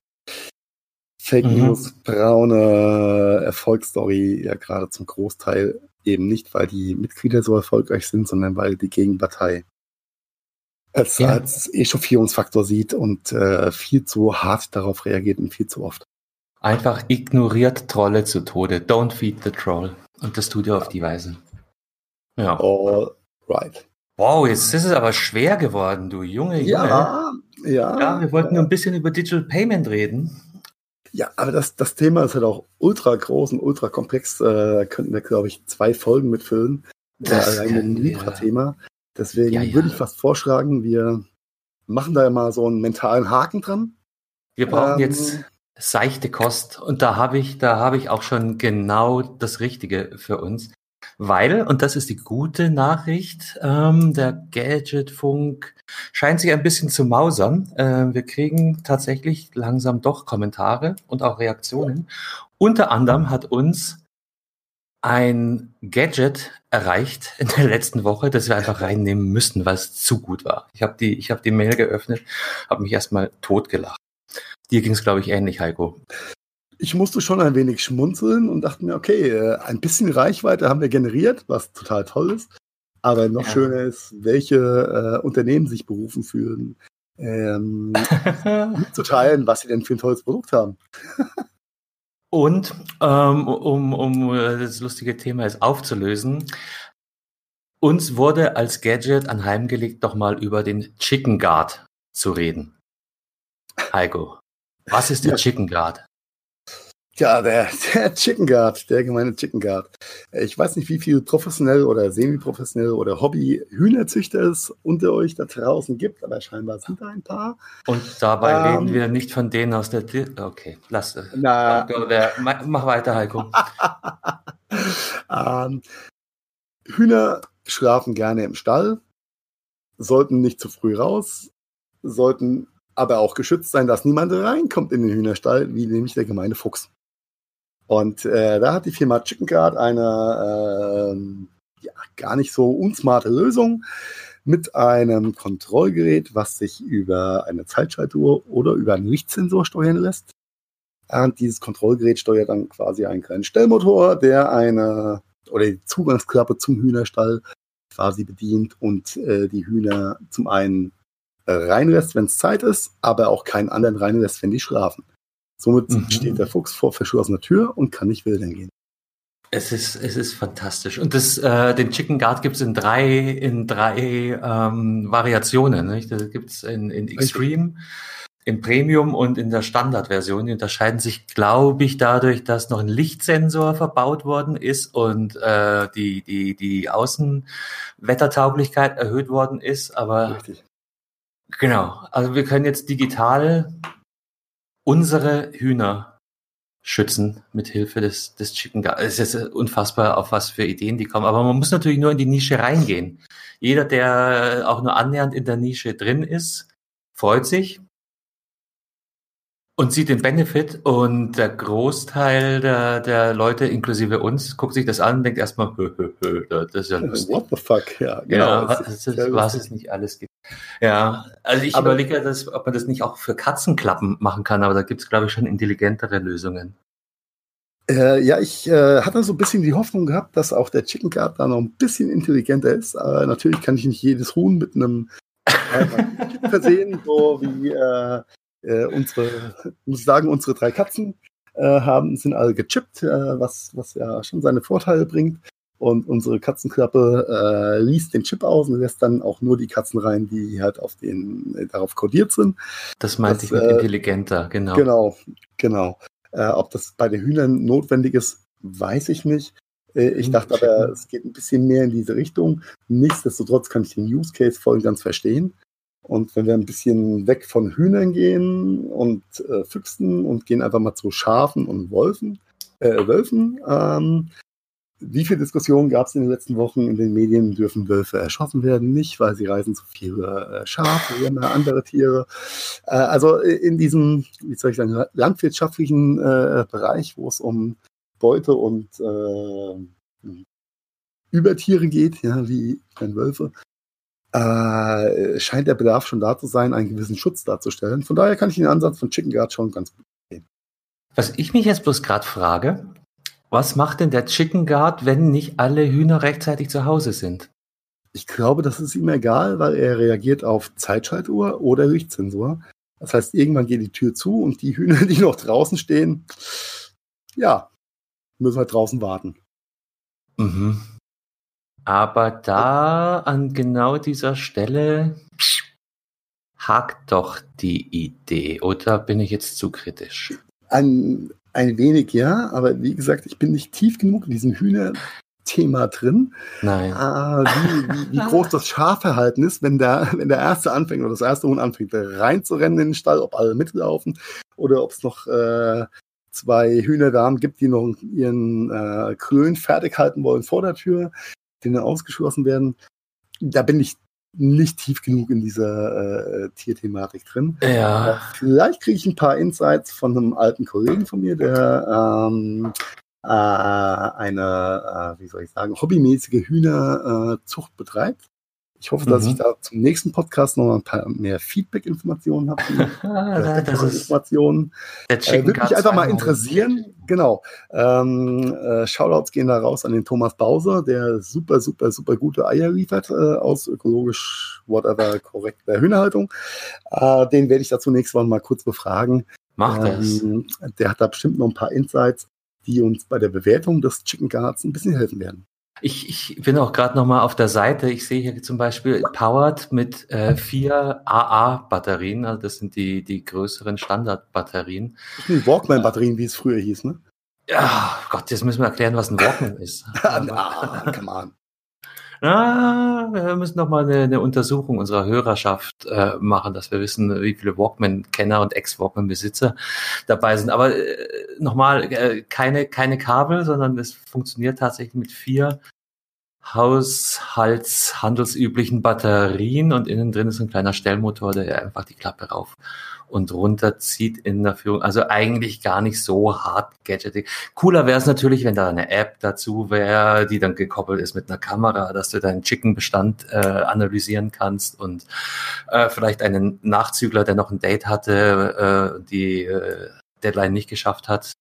Fake mhm. News, braune Erfolgsstory ja gerade zum Großteil eben nicht, weil die Mitglieder so erfolgreich sind, sondern weil die Gegenpartei als, ja. als Echauffierungsfaktor sieht und äh, viel zu hart darauf reagiert und viel zu oft. Einfach ignoriert Trolle zu Tode. Don't feed the troll. Und das tut ihr auf die Weise. Ja. All right. Wow, jetzt ist es aber schwer geworden, du Junge, Junge. Ja, ja. Ja, wir wollten nur ein bisschen über Digital Payment reden. Ja, aber das, das Thema ist halt auch ultra groß und ultra komplex. Da äh, könnten wir, glaube ich, zwei Folgen mitfüllen. Das mit dem Libra-Thema. Deswegen ja, ja. würde ich fast vorschlagen, wir machen da mal so einen mentalen Haken dran. Wir brauchen ähm, jetzt seichte Kost und da habe ich, da habe ich auch schon genau das Richtige für uns. Weil, und das ist die gute Nachricht, ähm, der Gadgetfunk scheint sich ein bisschen zu mausern. Äh, wir kriegen tatsächlich langsam doch Kommentare und auch Reaktionen. Unter anderem hat uns ein Gadget erreicht in der letzten Woche, das wir einfach reinnehmen müssen, weil es zu gut war. Ich habe die, ich habe die Mail geöffnet, habe mich erstmal totgelacht. Dir ging es, glaube ich, ähnlich, Heiko. Ich musste schon ein wenig schmunzeln und dachte mir, okay, äh, ein bisschen Reichweite haben wir generiert, was total toll ist. Aber noch ja. schöner ist, welche äh, Unternehmen sich berufen fühlen, ähm, *laughs* mitzuteilen, was sie denn für ein tolles Produkt haben. Und ähm, um, um das lustige Thema jetzt aufzulösen, uns wurde als Gadget anheimgelegt, doch mal über den Chicken Guard zu reden. Heiko, was ist der ja. Chicken Guard? Ja, der, *laughs* der Chicken Guard, der gemeine Chicken Guard. Ich weiß nicht, wie viel professionell oder semi-professionell oder Hobby-Hühnerzüchter es unter euch da draußen gibt, aber scheinbar sind da ein paar. Und dabei ähm, reden wir nicht von denen aus der. Okay, lass. Äh, na, mach weiter, Heiko. *laughs* ähm, Hühner schlafen gerne im Stall, sollten nicht zu früh raus, sollten aber auch geschützt sein, dass niemand reinkommt in den Hühnerstall, wie nämlich der gemeine Fuchs. Und äh, da hat die Firma Chicken Guard eine äh, ja, gar nicht so unsmarte Lösung mit einem Kontrollgerät, was sich über eine Zeitschaltuhr oder über einen Lichtsensor steuern lässt. Und dieses Kontrollgerät steuert dann quasi einen kleinen Stellmotor, der eine oder die Zugangsklappe zum Hühnerstall quasi bedient und äh, die Hühner zum einen reinlässt, wenn es Zeit ist, aber auch keinen anderen reinlässt, wenn die schlafen. Somit mhm. steht der Fuchs vor verschlossener Tür und kann nicht wildern gehen. Es ist, es ist fantastisch. Und das, äh, den Chicken Guard gibt es in drei, in drei ähm, Variationen. Nicht? Das gibt es in, in Extreme, in Premium und in der Standardversion. Die unterscheiden sich, glaube ich, dadurch, dass noch ein Lichtsensor verbaut worden ist und äh, die, die, die Außenwettertauglichkeit erhöht worden ist. Aber Richtig. genau, also wir können jetzt digital unsere Hühner schützen mit Hilfe des, des Chicken Guard. Es ist unfassbar, auf was für Ideen die kommen. Aber man muss natürlich nur in die Nische reingehen. Jeder, der auch nur annähernd in der Nische drin ist, freut sich und sieht den Benefit und der Großteil der, der Leute, inklusive uns, guckt sich das an und denkt erstmal, hö, hö, hö, das ist ja lustig. What the fuck, ja, genau. Ja, was, was es nicht alles gibt. Ja, also ich aber, überlege, dass, ob man das nicht auch für Katzenklappen machen kann, aber da gibt es, glaube ich, schon intelligentere Lösungen. Äh, ja, ich äh, hatte so ein bisschen die Hoffnung gehabt, dass auch der Chicken Guard da noch ein bisschen intelligenter ist. Aber natürlich kann ich nicht jedes Huhn mit einem *laughs* äh, versehen, so wie äh, äh, unsere, muss sagen, unsere drei Katzen äh, haben, sind alle gechippt, äh, was, was ja schon seine Vorteile bringt. Und unsere Katzenklappe äh, liest den Chip aus und lässt dann auch nur die Katzen rein, die halt auf den, äh, darauf kodiert sind. Das meinte ich mit äh, intelligenter, genau. Genau, genau. Ob das bei den Hühnern notwendig ist, weiß ich nicht. Ich hm, dachte aber, es geht ein bisschen mehr in diese Richtung. Nichtsdestotrotz kann ich den Use Case voll ganz verstehen. Und wenn wir ein bisschen weg von Hühnern gehen und äh, Füchsen und gehen einfach mal zu Schafen und Wolfen, äh, Wölfen, ähm, wie viele Diskussionen gab es in den letzten Wochen in den Medien, dürfen Wölfe erschossen werden? Nicht, weil sie reisen zu viele äh, Schafe, oder andere Tiere. Äh, also in diesem, wie soll ich sagen, landwirtschaftlichen äh, Bereich, wo es um Beute und äh, Übertiere geht, ja, wie Wölfe, äh, scheint der Bedarf schon da zu sein, einen gewissen Schutz darzustellen. Von daher kann ich den Ansatz von Chicken Guard schon ganz gut sehen. Was ich mich jetzt bloß gerade frage, was macht denn der Chicken Guard, wenn nicht alle Hühner rechtzeitig zu Hause sind? Ich glaube, das ist ihm egal, weil er reagiert auf Zeitschaltuhr oder Lichtsensor. Das heißt, irgendwann geht die Tür zu und die Hühner, die noch draußen stehen, ja, müssen halt draußen warten. Mhm. Aber da an genau dieser Stelle hakt doch die Idee, oder bin ich jetzt zu kritisch? Ein, ein wenig ja, aber wie gesagt, ich bin nicht tief genug in diesem Hühner Thema drin. Nein. Ah, wie, wie, wie groß das Schafverhalten ist, wenn der, wenn der erste anfängt oder das erste Huhn anfängt, reinzurennen in den Stall, ob alle mitlaufen oder ob es noch äh, zwei Hühnerdamen gibt, die noch ihren äh, Klön fertig halten wollen vor der Tür, die dann ausgeschlossen werden. Da bin ich nicht tief genug in dieser äh, Tierthematik drin. Ja. Äh, vielleicht kriege ich ein paar Insights von einem alten Kollegen von mir, der ähm, äh, eine, äh, wie soll ich sagen, hobbymäßige Hühnerzucht betreibt. Ich hoffe, dass Mhm. ich da zum nächsten Podcast noch ein paar mehr Feedback-Informationen habe. *laughs* Ah, das ist Informationen. der Äh, würde mich einfach mal Einmal. interessieren. Genau. Ähm, äh, Shoutouts gehen da raus an den Thomas Bauser, der super, super, super gute Eier liefert äh, aus ökologisch, whatever, korrekter Hühnerhaltung. Äh, den werde ich dazu nächstes Mal mal kurz befragen. Macht das. Ähm, der hat da bestimmt noch ein paar Insights, die uns bei der Bewertung des Chicken Guards ein bisschen helfen werden. Ich, ich bin auch gerade noch mal auf der Seite. Ich sehe hier zum Beispiel Powered mit äh, vier AA-Batterien. Also das sind die, die größeren Standardbatterien. Walkman-Batterien, wie es früher hieß, ne? Ja, Gott, jetzt müssen wir erklären, was ein Walkman ist. *laughs* ah, come on. Ah, wir müssen noch mal eine, eine Untersuchung unserer Hörerschaft äh, machen, dass wir wissen, wie viele Walkman-Kenner und Ex-Walkman-Besitzer dabei sind. Aber äh, nochmal, äh, keine, keine Kabel, sondern es funktioniert tatsächlich mit vier haushaltshandelsüblichen Batterien und innen drin ist ein kleiner Stellmotor, der einfach die Klappe rauf und runter zieht in der Führung. Also eigentlich gar nicht so hart gadgetig. Cooler wäre es natürlich, wenn da eine App dazu wäre, die dann gekoppelt ist mit einer Kamera, dass du deinen Chicken-Bestand äh, analysieren kannst und äh, vielleicht einen Nachzügler, der noch ein Date hatte, äh, die äh, Deadline nicht geschafft hat,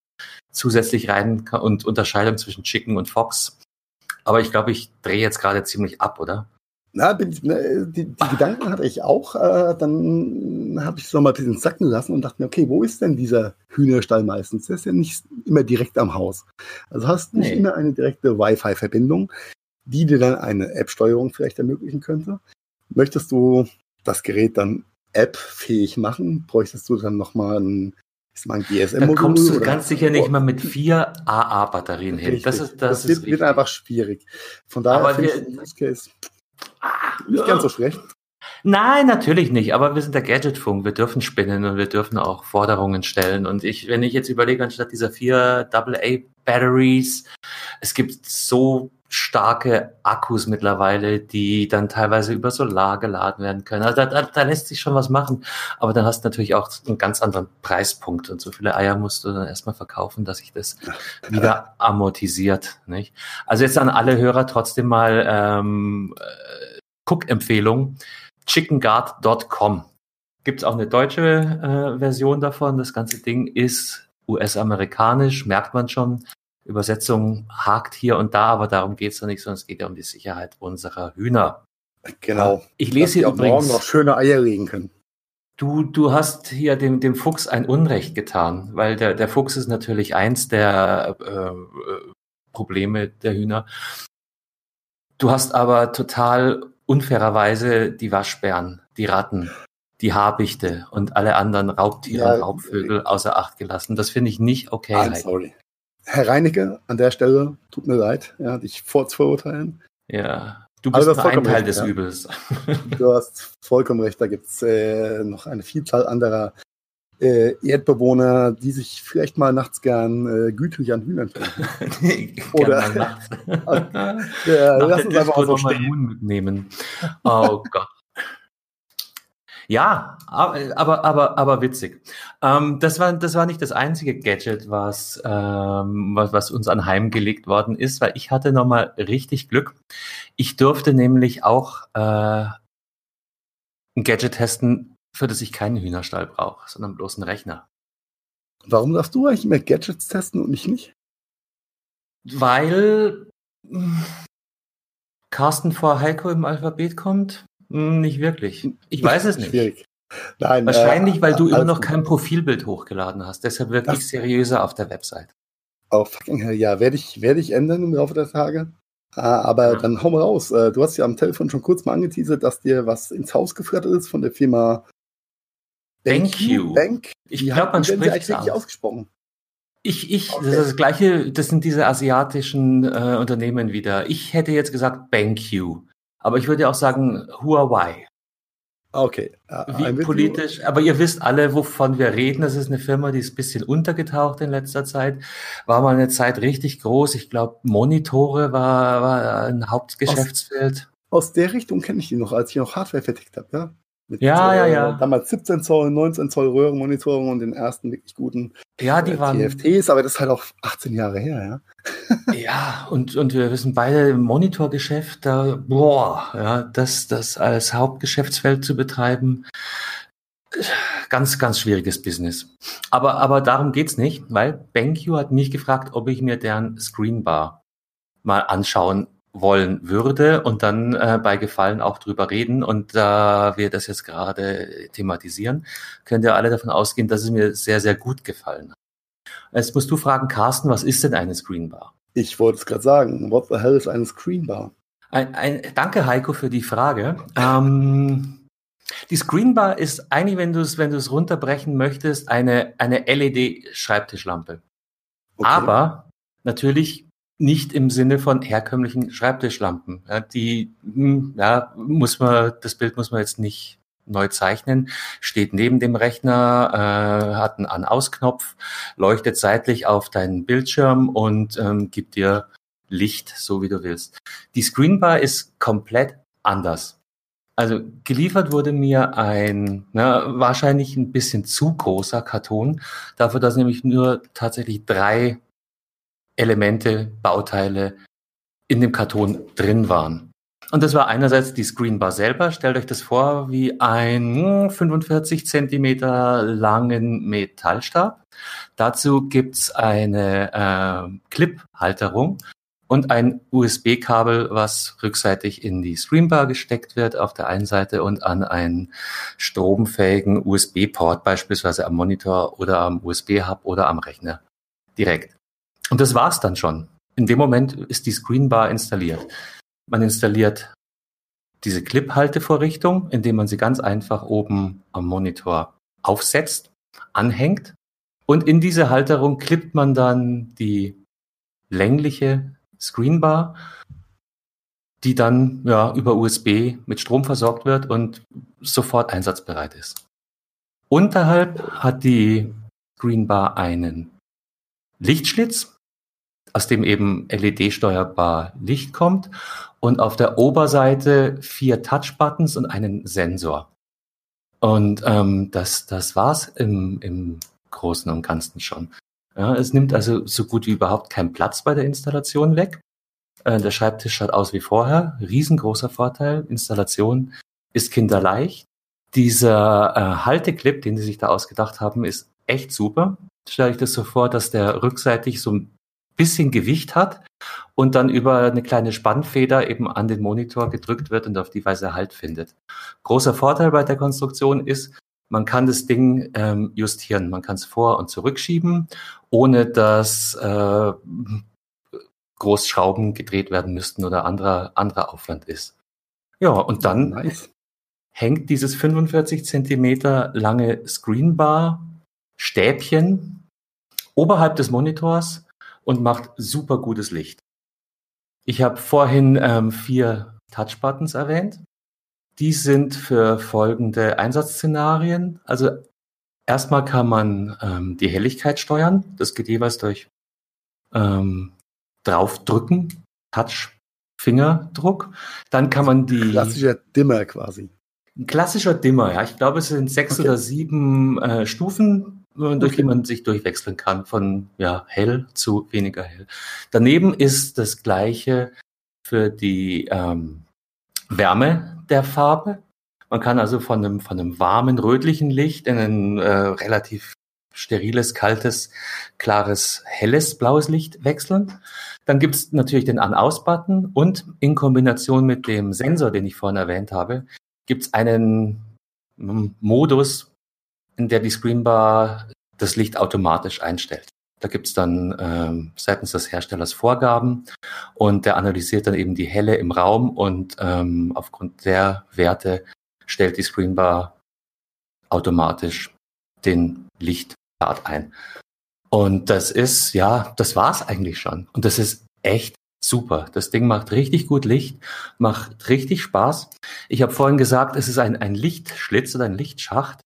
zusätzlich rein und Unterscheidung zwischen Chicken und Fox. Aber ich glaube, ich drehe jetzt gerade ziemlich ab, oder? Na, ne, die, die Gedanken hatte ich auch. Äh, dann habe ich es nochmal ein bisschen sacken lassen und dachte mir, okay, wo ist denn dieser Hühnerstall meistens? Der ist ja nicht immer direkt am Haus. Also hast nicht Nee. immer eine direkte Wi-Fi-Verbindung, die dir dann eine App-Steuerung vielleicht ermöglichen könnte. Möchtest du das Gerät dann App-fähig machen? Bräuchtest du dann nochmal ein, sag mal, ein Da GSM-Modul? kommst du ganz sicher nicht mal mit vier AA-Batterien hin. Das ist, das, ist wird, wird einfach schwierig. Von daher Aber finde ich wir- den Use Case nicht ganz so schlecht. Nein, natürlich nicht. Aber wir sind der Gadgetfunk. Wir dürfen spinnen und wir dürfen auch Forderungen stellen. Und ich, wenn ich jetzt überlege, anstatt dieser vier AA-Batteries, es gibt so starke Akkus mittlerweile, die dann teilweise über Solar geladen werden können. Also da, da, da lässt sich schon was machen. Aber dann hast du natürlich auch einen ganz anderen Preispunkt. Und so viele Eier musst du dann erstmal verkaufen, dass sich das *laughs* wieder amortisiert. Nicht? Also jetzt an alle Hörer trotzdem mal ähm, äh, Cook-Empfehlung chickenguard.com. Gibt es auch eine deutsche äh, Version davon. Das ganze Ding ist US-amerikanisch, merkt man schon. Übersetzung hakt hier und da, aber darum geht es ja nicht, sondern es geht ja um die Sicherheit unserer Hühner. Genau. Ich Dass lese die hier auch morgen übrigens, noch schöne Eier legen können. du, du hast hier dem, dem Fuchs ein Unrecht getan, weil der, der Fuchs ist natürlich eins der äh, äh, Probleme der Hühner. Du hast aber total unfairerweise die Waschbären, die Ratten, die Habichte und alle anderen Raubtiere Ja, und Raubvögel außer Acht gelassen. Das finde ich nicht okay. I'm Heidi. sorry. Herr Reinecke, an der Stelle, tut mir leid, ja, dich vorzuverurteilen. Ja, du bist nur ein Teil recht, des ja. Übels. Du hast vollkommen recht, da gibt es äh, noch eine Vielzahl anderer äh, Erdbewohner, die sich vielleicht mal nachts gern äh, gütlich an Hühnern finden. *laughs* Oder- Gerne mal nachts. *laughs* Ja, Nach lass uns einfach mal so stehen. Huhn mitnehmen. Oh Gott. Ja, aber, aber, aber, aber witzig. Ähm, das, war, das war nicht das einzige Gadget, was, ähm, was, was uns anheimgelegt worden ist, weil ich hatte nochmal richtig Glück. Ich durfte nämlich auch äh, ein Gadget testen, für das ich keinen Hühnerstall brauche, sondern bloß einen Rechner. Warum darfst du eigentlich immer Gadgets testen und ich nicht? Weil mh, Carsten vor Heiko im Alphabet kommt? Mh, Nicht wirklich. Ich weiß es nicht. Schwierig. Nein, Wahrscheinlich, äh, weil du immer noch kein Profilbild hochgeladen hast. Deshalb wirklich seriöser auf der Website. Oh, fucking hell, ja, werde ich, werde ich ändern im Laufe der Tage. Äh, aber Ja. dann hau mal raus. Äh, du hast ja am Telefon schon kurz mal angeteasert, dass dir was ins Haus geflattert ist von der Firma Thank you. Bank. Ich glaube, man spricht es aus. ausgesprochen. Ich, ich, okay. das ist das gleiche, das sind diese asiatischen äh, Unternehmen wieder. Ich hätte jetzt gesagt BenQ, aber ich würde auch sagen Huawei. Okay. Wie politisch, aber ihr wisst alle, wovon wir reden. Das ist eine Firma, die ist ein bisschen untergetaucht in letzter Zeit. War mal eine Zeit richtig groß. Ich glaube, Monitore war, war ein Hauptgeschäftsfeld. Aus, aus der Richtung kenne ich die noch, als ich noch Hardware vertickt habe, ja? Mit, ja, äh, ja, ja. Damals 17 Zoll, 19 Zoll Röhrenmonitoren und den ersten wirklich guten ja, die äh, waren, TFTs, aber das ist halt auch 18 Jahre her, ja. *laughs* ja, und, und wir wissen beide im Monitorgeschäft, da, boah, ja, das, das als Hauptgeschäftsfeld zu betreiben, ganz, ganz schwieriges Business. Aber, aber darum geht's nicht, weil BenQ hat mich gefragt, ob ich mir deren Screenbar mal anschauen wollen würde und dann äh, bei Gefallen auch drüber reden. Und da wir das jetzt gerade thematisieren, könnt ihr alle davon ausgehen, dass es mir sehr, sehr gut gefallen hat. Jetzt musst du fragen, Carsten, was ist denn eine Screenbar? Ich wollte es gerade sagen. What the hell ist eine Screenbar? Ein, ein, danke, Heiko, für die Frage. Ähm, die Screenbar ist eigentlich, wenn du es wenn runterbrechen möchtest, eine, eine LED-Schreibtischlampe. Okay. Aber natürlich nicht im Sinne von herkömmlichen Schreibtischlampen. Ja, die, hm, ja, muss man, das Bild muss man jetzt nicht neu zeichnen, steht neben dem Rechner, äh, hat einen An-Aus-Knopf, leuchtet seitlich auf deinen Bildschirm und ähm, gibt dir Licht, so wie du willst. Die Screenbar ist komplett anders. Also geliefert wurde mir ein na, wahrscheinlich ein bisschen zu großer Karton, dafür, dass nämlich nur tatsächlich drei Elemente, Bauteile in dem Karton drin waren. Und das war einerseits die Screenbar selber. Stellt euch das vor wie ein 45 hm, Zentimeter langen Metallstab. Dazu gibt's eine äh, Clip-Halterung und ein USB-Kabel, was rückseitig in die Screenbar gesteckt wird auf der einen Seite und an einen stromfähigen USB-Port beispielsweise am Monitor oder am USB-Hub oder am Rechner direkt. Und das war's dann schon. In dem Moment ist die Screenbar installiert. Man installiert diese Clip-Haltevorrichtung, indem man sie ganz einfach oben am Monitor aufsetzt, anhängt und in diese Halterung klippt man dann die längliche Screenbar, die dann ja über USB mit Strom versorgt wird und sofort einsatzbereit ist. Unterhalb hat die Screenbar einen Lichtschlitz, aus dem eben LED-steuerbar Licht kommt und auf der Oberseite vier Touch-Buttons und einen Sensor. Und ähm, das, das war's im, im Großen und Ganzen schon. Ja, es nimmt also so gut wie überhaupt keinen Platz bei der Installation weg. Äh, der Schreibtisch schaut aus wie vorher. Riesengroßer Vorteil. Installation ist kinderleicht. Dieser äh, Halteclip, den sie sich da ausgedacht haben, ist echt super. Stelle ich das so vor, dass der rückseitig so ein bisschen Gewicht hat und dann über eine kleine Spannfeder eben an den Monitor gedrückt wird und auf die Weise Halt findet. Großer Vorteil bei der Konstruktion ist, man kann das Ding ähm, justieren. Man kann es vor- und zurückschieben, ohne dass äh, Großschrauben gedreht werden müssten oder anderer, anderer Aufwand ist. Ja, und dann nice. hängt dieses 45 Zentimeter lange Screenbar Stäbchen oberhalb des Monitors und macht super gutes Licht. Ich habe vorhin ähm, vier Touchbuttons erwähnt. Die sind für folgende Einsatzszenarien. Also erstmal kann man ähm, die Helligkeit steuern. Das geht jeweils durch ähm, draufdrücken, Touch, Fingerdruck. Dann kann man die. Klassischer Dimmer quasi. klassischer Dimmer, ja. Ich glaube, es sind sechs okay. oder sieben äh, Stufen durch okay. die man sich durchwechseln kann von ja, hell zu weniger hell. Daneben ist das gleiche für die ähm, Wärme der Farbe. Man kann also von einem, von einem warmen, rötlichen Licht in ein äh, relativ steriles, kaltes, klares, helles, blaues Licht wechseln. Dann gibt es natürlich den An-Aus-Button und in Kombination mit dem Sensor, den ich vorhin erwähnt habe, gibt es einen Modus, in der die Screenbar das Licht automatisch einstellt. Da gibt's dann ähm, seitens des Herstellers Vorgaben und der analysiert dann eben die Helle im Raum und ähm, aufgrund der Werte stellt die Screenbar automatisch den Lichtpfad ein. Und das ist, ja, das war's eigentlich schon. Und das ist echt super. Das Ding macht richtig gut Licht, macht richtig Spaß. Ich habe vorhin gesagt, es ist ein, ein Lichtschlitz oder ein Lichtschacht.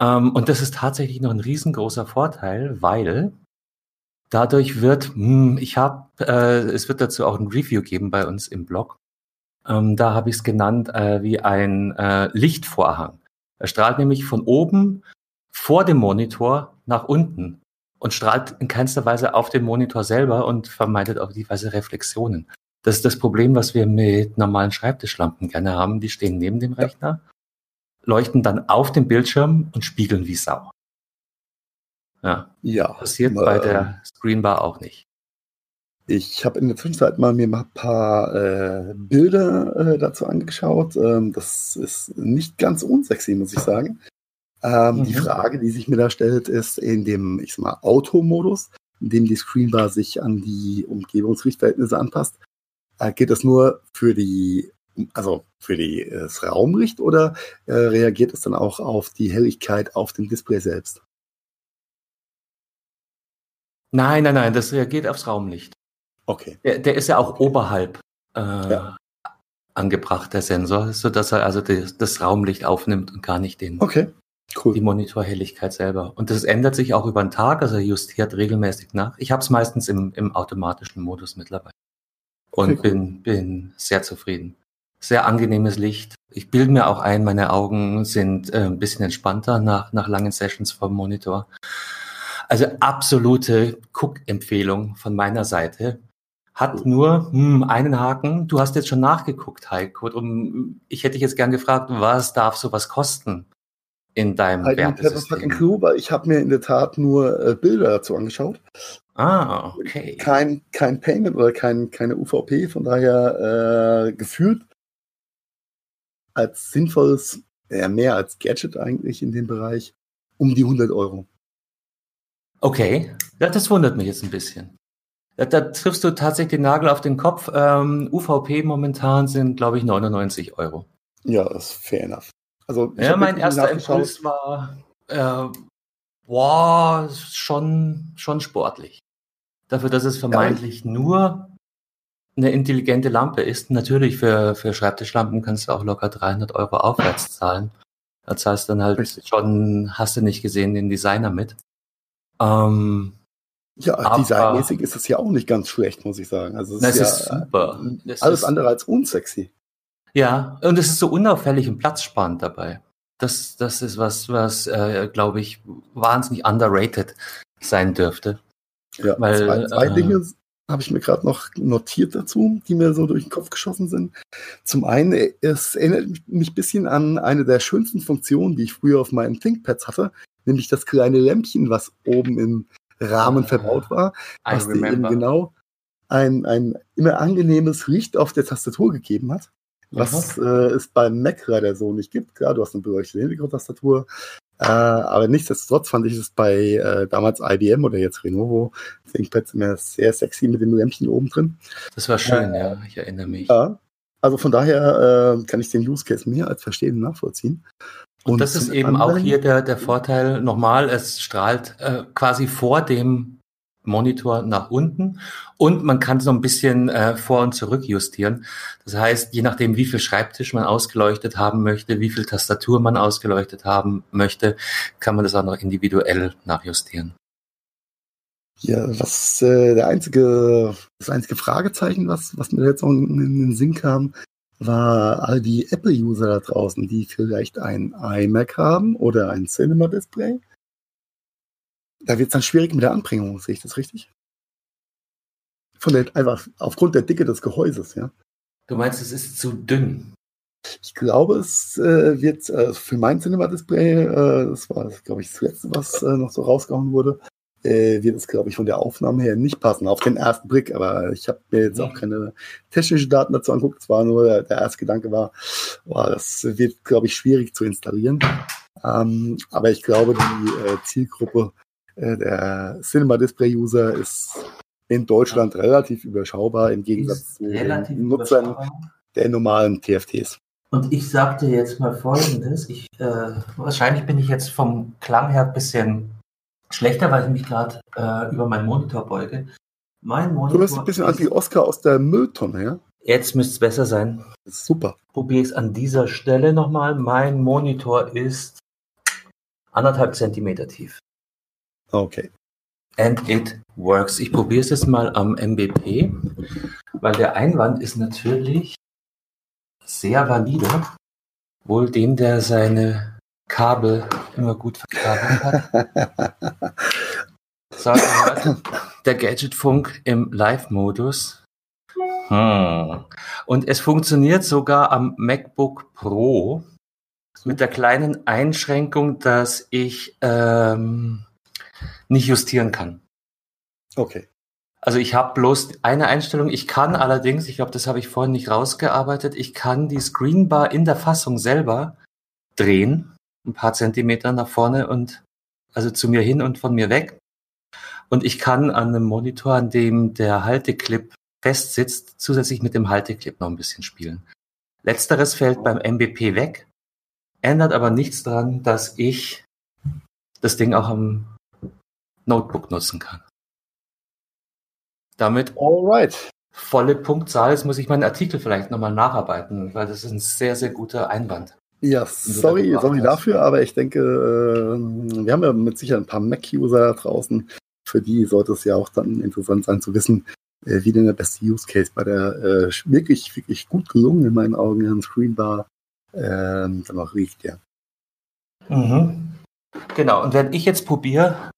Ähm, und das ist tatsächlich noch ein riesengroßer Vorteil, weil dadurch wird, hm, ich habe, äh, es wird dazu auch ein Review geben bei uns im Blog. Ähm, da habe ich es genannt äh, wie ein äh, Lichtvorhang. Er strahlt nämlich von oben vor dem Monitor nach unten und strahlt in keinster Weise auf den Monitor selber und vermeidet auf die Weise Reflexionen. Das ist das Problem, was wir mit normalen Schreibtischlampen gerne haben. Die stehen neben dem Rechner, leuchten dann auf dem Bildschirm und spiegeln wie Sau. Ja. ja Passiert äh, bei der Screenbar auch nicht. Ich habe in der Zwischenzeit mal mir mal ein paar äh, Bilder äh, dazu angeschaut. Ähm, das ist nicht ganz unsexy, muss ich sagen. Ähm, mhm. Die Frage, die sich mir da stellt, ist in dem, ich sag mal, Automodus, in dem die Screenbar sich an die Umgebungsrichtverhältnisse anpasst. Äh, geht das nur für die, also für die, das Raumlicht oder äh, reagiert es dann auch auf die Helligkeit auf dem Display selbst? Nein, nein, nein, das reagiert aufs Raumlicht. Okay. Der, der ist ja auch oberhalb äh, ja. angebracht, der Sensor, sodass er also das, das, Raumlicht aufnimmt und gar nicht den, okay. cool. die Monitorhelligkeit selber. Und das ändert sich auch über den Tag, also er justiert regelmäßig nach. Ich habe es meistens im, im automatischen Modus mittlerweile. Und okay, bin, bin sehr zufrieden. Sehr angenehmes Licht. Ich bilde mir auch ein, meine Augen sind äh, ein bisschen entspannter nach, nach langen Sessions vom Monitor. Also absolute Cook-Empfehlung von meiner Seite. Hat nur hm, einen Haken. Du hast jetzt schon nachgeguckt, Heiko. Um, ich hätte dich jetzt gern gefragt, was darf sowas kosten in deinem I Wertesystem? Ich habe mir in der Tat nur äh, Bilder dazu angeschaut. Ah, okay. Kein, kein Payment oder kein, keine UVP, von daher äh, gefühlt als sinnvolles, eher mehr als Gadget eigentlich in dem Bereich, um die 100 Euro. Okay, ja, das wundert mich jetzt ein bisschen. Da, da triffst du tatsächlich den Nagel auf den Kopf. Ähm, UVP momentan sind, glaube ich, 99 Euro. Ja, das ist fair enough. Also, ja, mein erster Impuls war, äh, boah, schon, schon sportlich. Dafür, dass es vermeintlich ja. nur eine intelligente Lampe ist. Natürlich, für, für Schreibtischlampen kannst du auch locker 300 Euro aufwärts zahlen. Da zahlst dann halt schon, hast du nicht gesehen, den Designer mit. Ähm, ja, aber, designmäßig ist es ja auch nicht ganz schlecht, muss ich sagen. Also es ist, ja ist super. Es alles ist, andere als unsexy. Ja, und es ist so unauffällig und platzsparend dabei. Das, das ist was, was, äh, glaube ich, wahnsinnig underrated sein dürfte. Ja, Weil, zwei, zwei äh, Dinge habe ich mir gerade noch notiert dazu, die mir so durch den Kopf geschossen sind. Zum einen, es erinnert mich ein bisschen an eine der schönsten Funktionen, die ich früher auf meinen ThinkPads hatte, nämlich das kleine Lämpchen, was oben im Rahmen verbaut war, was dir eben genau ein, ein immer angenehmes Licht auf der Tastatur gegeben hat, was äh, es beim Mac leider so nicht gibt. Klar, du hast eine beleuchtete Hintergrundtastatur, äh, aber nichtsdestotrotz fand ich es bei äh, damals IBM oder jetzt Lenovo ThinkPads immer sehr sexy mit dem Lämpchen oben drin. Das war schön, äh, ja, ich erinnere mich. Ja, also von daher äh, kann ich den Use Case mehr als verstehen und nachvollziehen. Und das ist eben auch hier der, der Vorteil. Nochmal, es strahlt äh, quasi vor dem Monitor nach unten und man kann so ein bisschen äh, vor und zurück justieren. Das heißt, je nachdem, wie viel Schreibtisch man ausgeleuchtet haben möchte, wie viel Tastatur man ausgeleuchtet haben möchte, kann man das auch noch individuell nachjustieren. Ja, was äh, der einzige, das einzige Fragezeichen, was, was mir jetzt auch in, den Sinn kam, war all die Apple-User da draußen, die vielleicht ein iMac haben oder ein Cinema-Display. Da wird es dann schwierig mit der Anbringung, sehe ich das richtig? Von der, einfach aufgrund der Dicke des Gehäuses, ja. Du meinst, es ist zu dünn? Ich glaube, es äh, wird äh, für mein Cinema-Display, äh, das war, glaube ich, das letzte, was äh, noch so rausgehauen wurde, äh, wird es, glaube ich, von der Aufnahme her nicht passen, auf den ersten Blick. Aber ich habe mir jetzt auch keine technischen Daten dazu angeguckt. Es war nur, der, der erste Gedanke war, boah, das wird, glaube ich, schwierig zu installieren. Ähm, aber ich glaube, die äh, Zielgruppe der Cinema Display User ist in Deutschland relativ überschaubar im Gegensatz zu den Nutzern der normalen TFTs. Und ich sagte jetzt mal Folgendes. Ich, äh, wahrscheinlich bin ich jetzt vom Klang her ein bisschen schlechter, weil ich mich gerade äh, über meinen Monitor beuge. Mein Monitor. Du bist ein bisschen an die Oscar aus der Mülltonne, ja? Jetzt müsste es besser sein. Super. Probiere ich es an dieser Stelle nochmal. Mein Monitor ist anderthalb Zentimeter tief. Okay. And it works. Ich probiere es jetzt mal am MBP, weil der Einwand ist natürlich sehr valide. Wohl dem, der seine Kabel immer gut verkabelt hat. *laughs* so, der Gadgetfunk im Live-Modus. Hm. Und es funktioniert sogar am MacBook Pro mit der kleinen Einschränkung, dass ich ähm, nicht justieren kann. Okay. Also ich habe bloß eine Einstellung. Ich kann allerdings, ich glaube, das habe ich vorhin nicht rausgearbeitet, ich kann die Screenbar in der Fassung selber drehen, ein paar Zentimeter nach vorne und also zu mir hin und von mir weg. Und ich kann an einem Monitor, an dem der Halteclip festsitzt, zusätzlich mit dem Halteclip noch ein bisschen spielen. Letzteres fällt beim MBP weg, ändert aber nichts daran, dass ich das Ding auch am Notebook nutzen kann. Damit Alright. volle Punktzahl. Jetzt muss ich meinen Artikel vielleicht nochmal nacharbeiten, weil das ist ein sehr, sehr guter Einwand. Ja, sorry, sorry dafür, aber ich denke, äh, wir haben ja mit Sicherheit ein paar Mac-User da draußen. Für die sollte es ja auch dann interessant sein zu wissen, äh, wie denn der beste Use Case bei der äh, wirklich, wirklich gut gelungen in meinen Augen Screenbar ähm, dann auch riecht, ja. Mhm. Genau, und wenn ich jetzt probiere,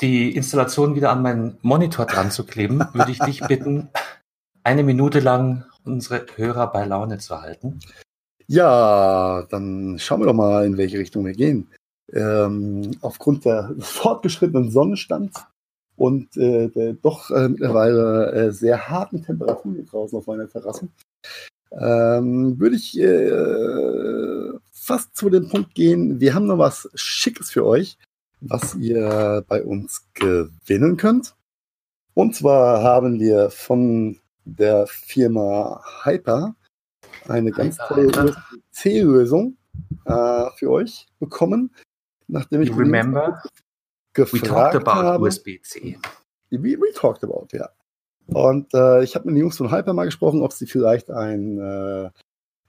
die Installation wieder an meinen Monitor dran zu kleben, würde ich dich bitten, eine Minute lang unsere Hörer bei Laune zu halten. Ja, dann schauen wir doch mal, in welche Richtung wir gehen. Ähm, aufgrund der fortgeschrittenen Sonnenstands und äh, der doch äh, mittlerweile äh, sehr harten Temperaturen draußen auf meiner Terrasse, ähm, würde ich äh, fast zu dem Punkt gehen, wir haben noch was Schickes für euch, was ihr bei uns gewinnen könnt. Und zwar haben wir von der Firma Hyper eine ganz tolle C-Lösung äh, für euch bekommen, nachdem ich you remember gefragt we talked about USB-C. We, we talked about, ja. Und äh, ich habe mit den Jungs von Hyper mal gesprochen, ob sie vielleicht ein äh,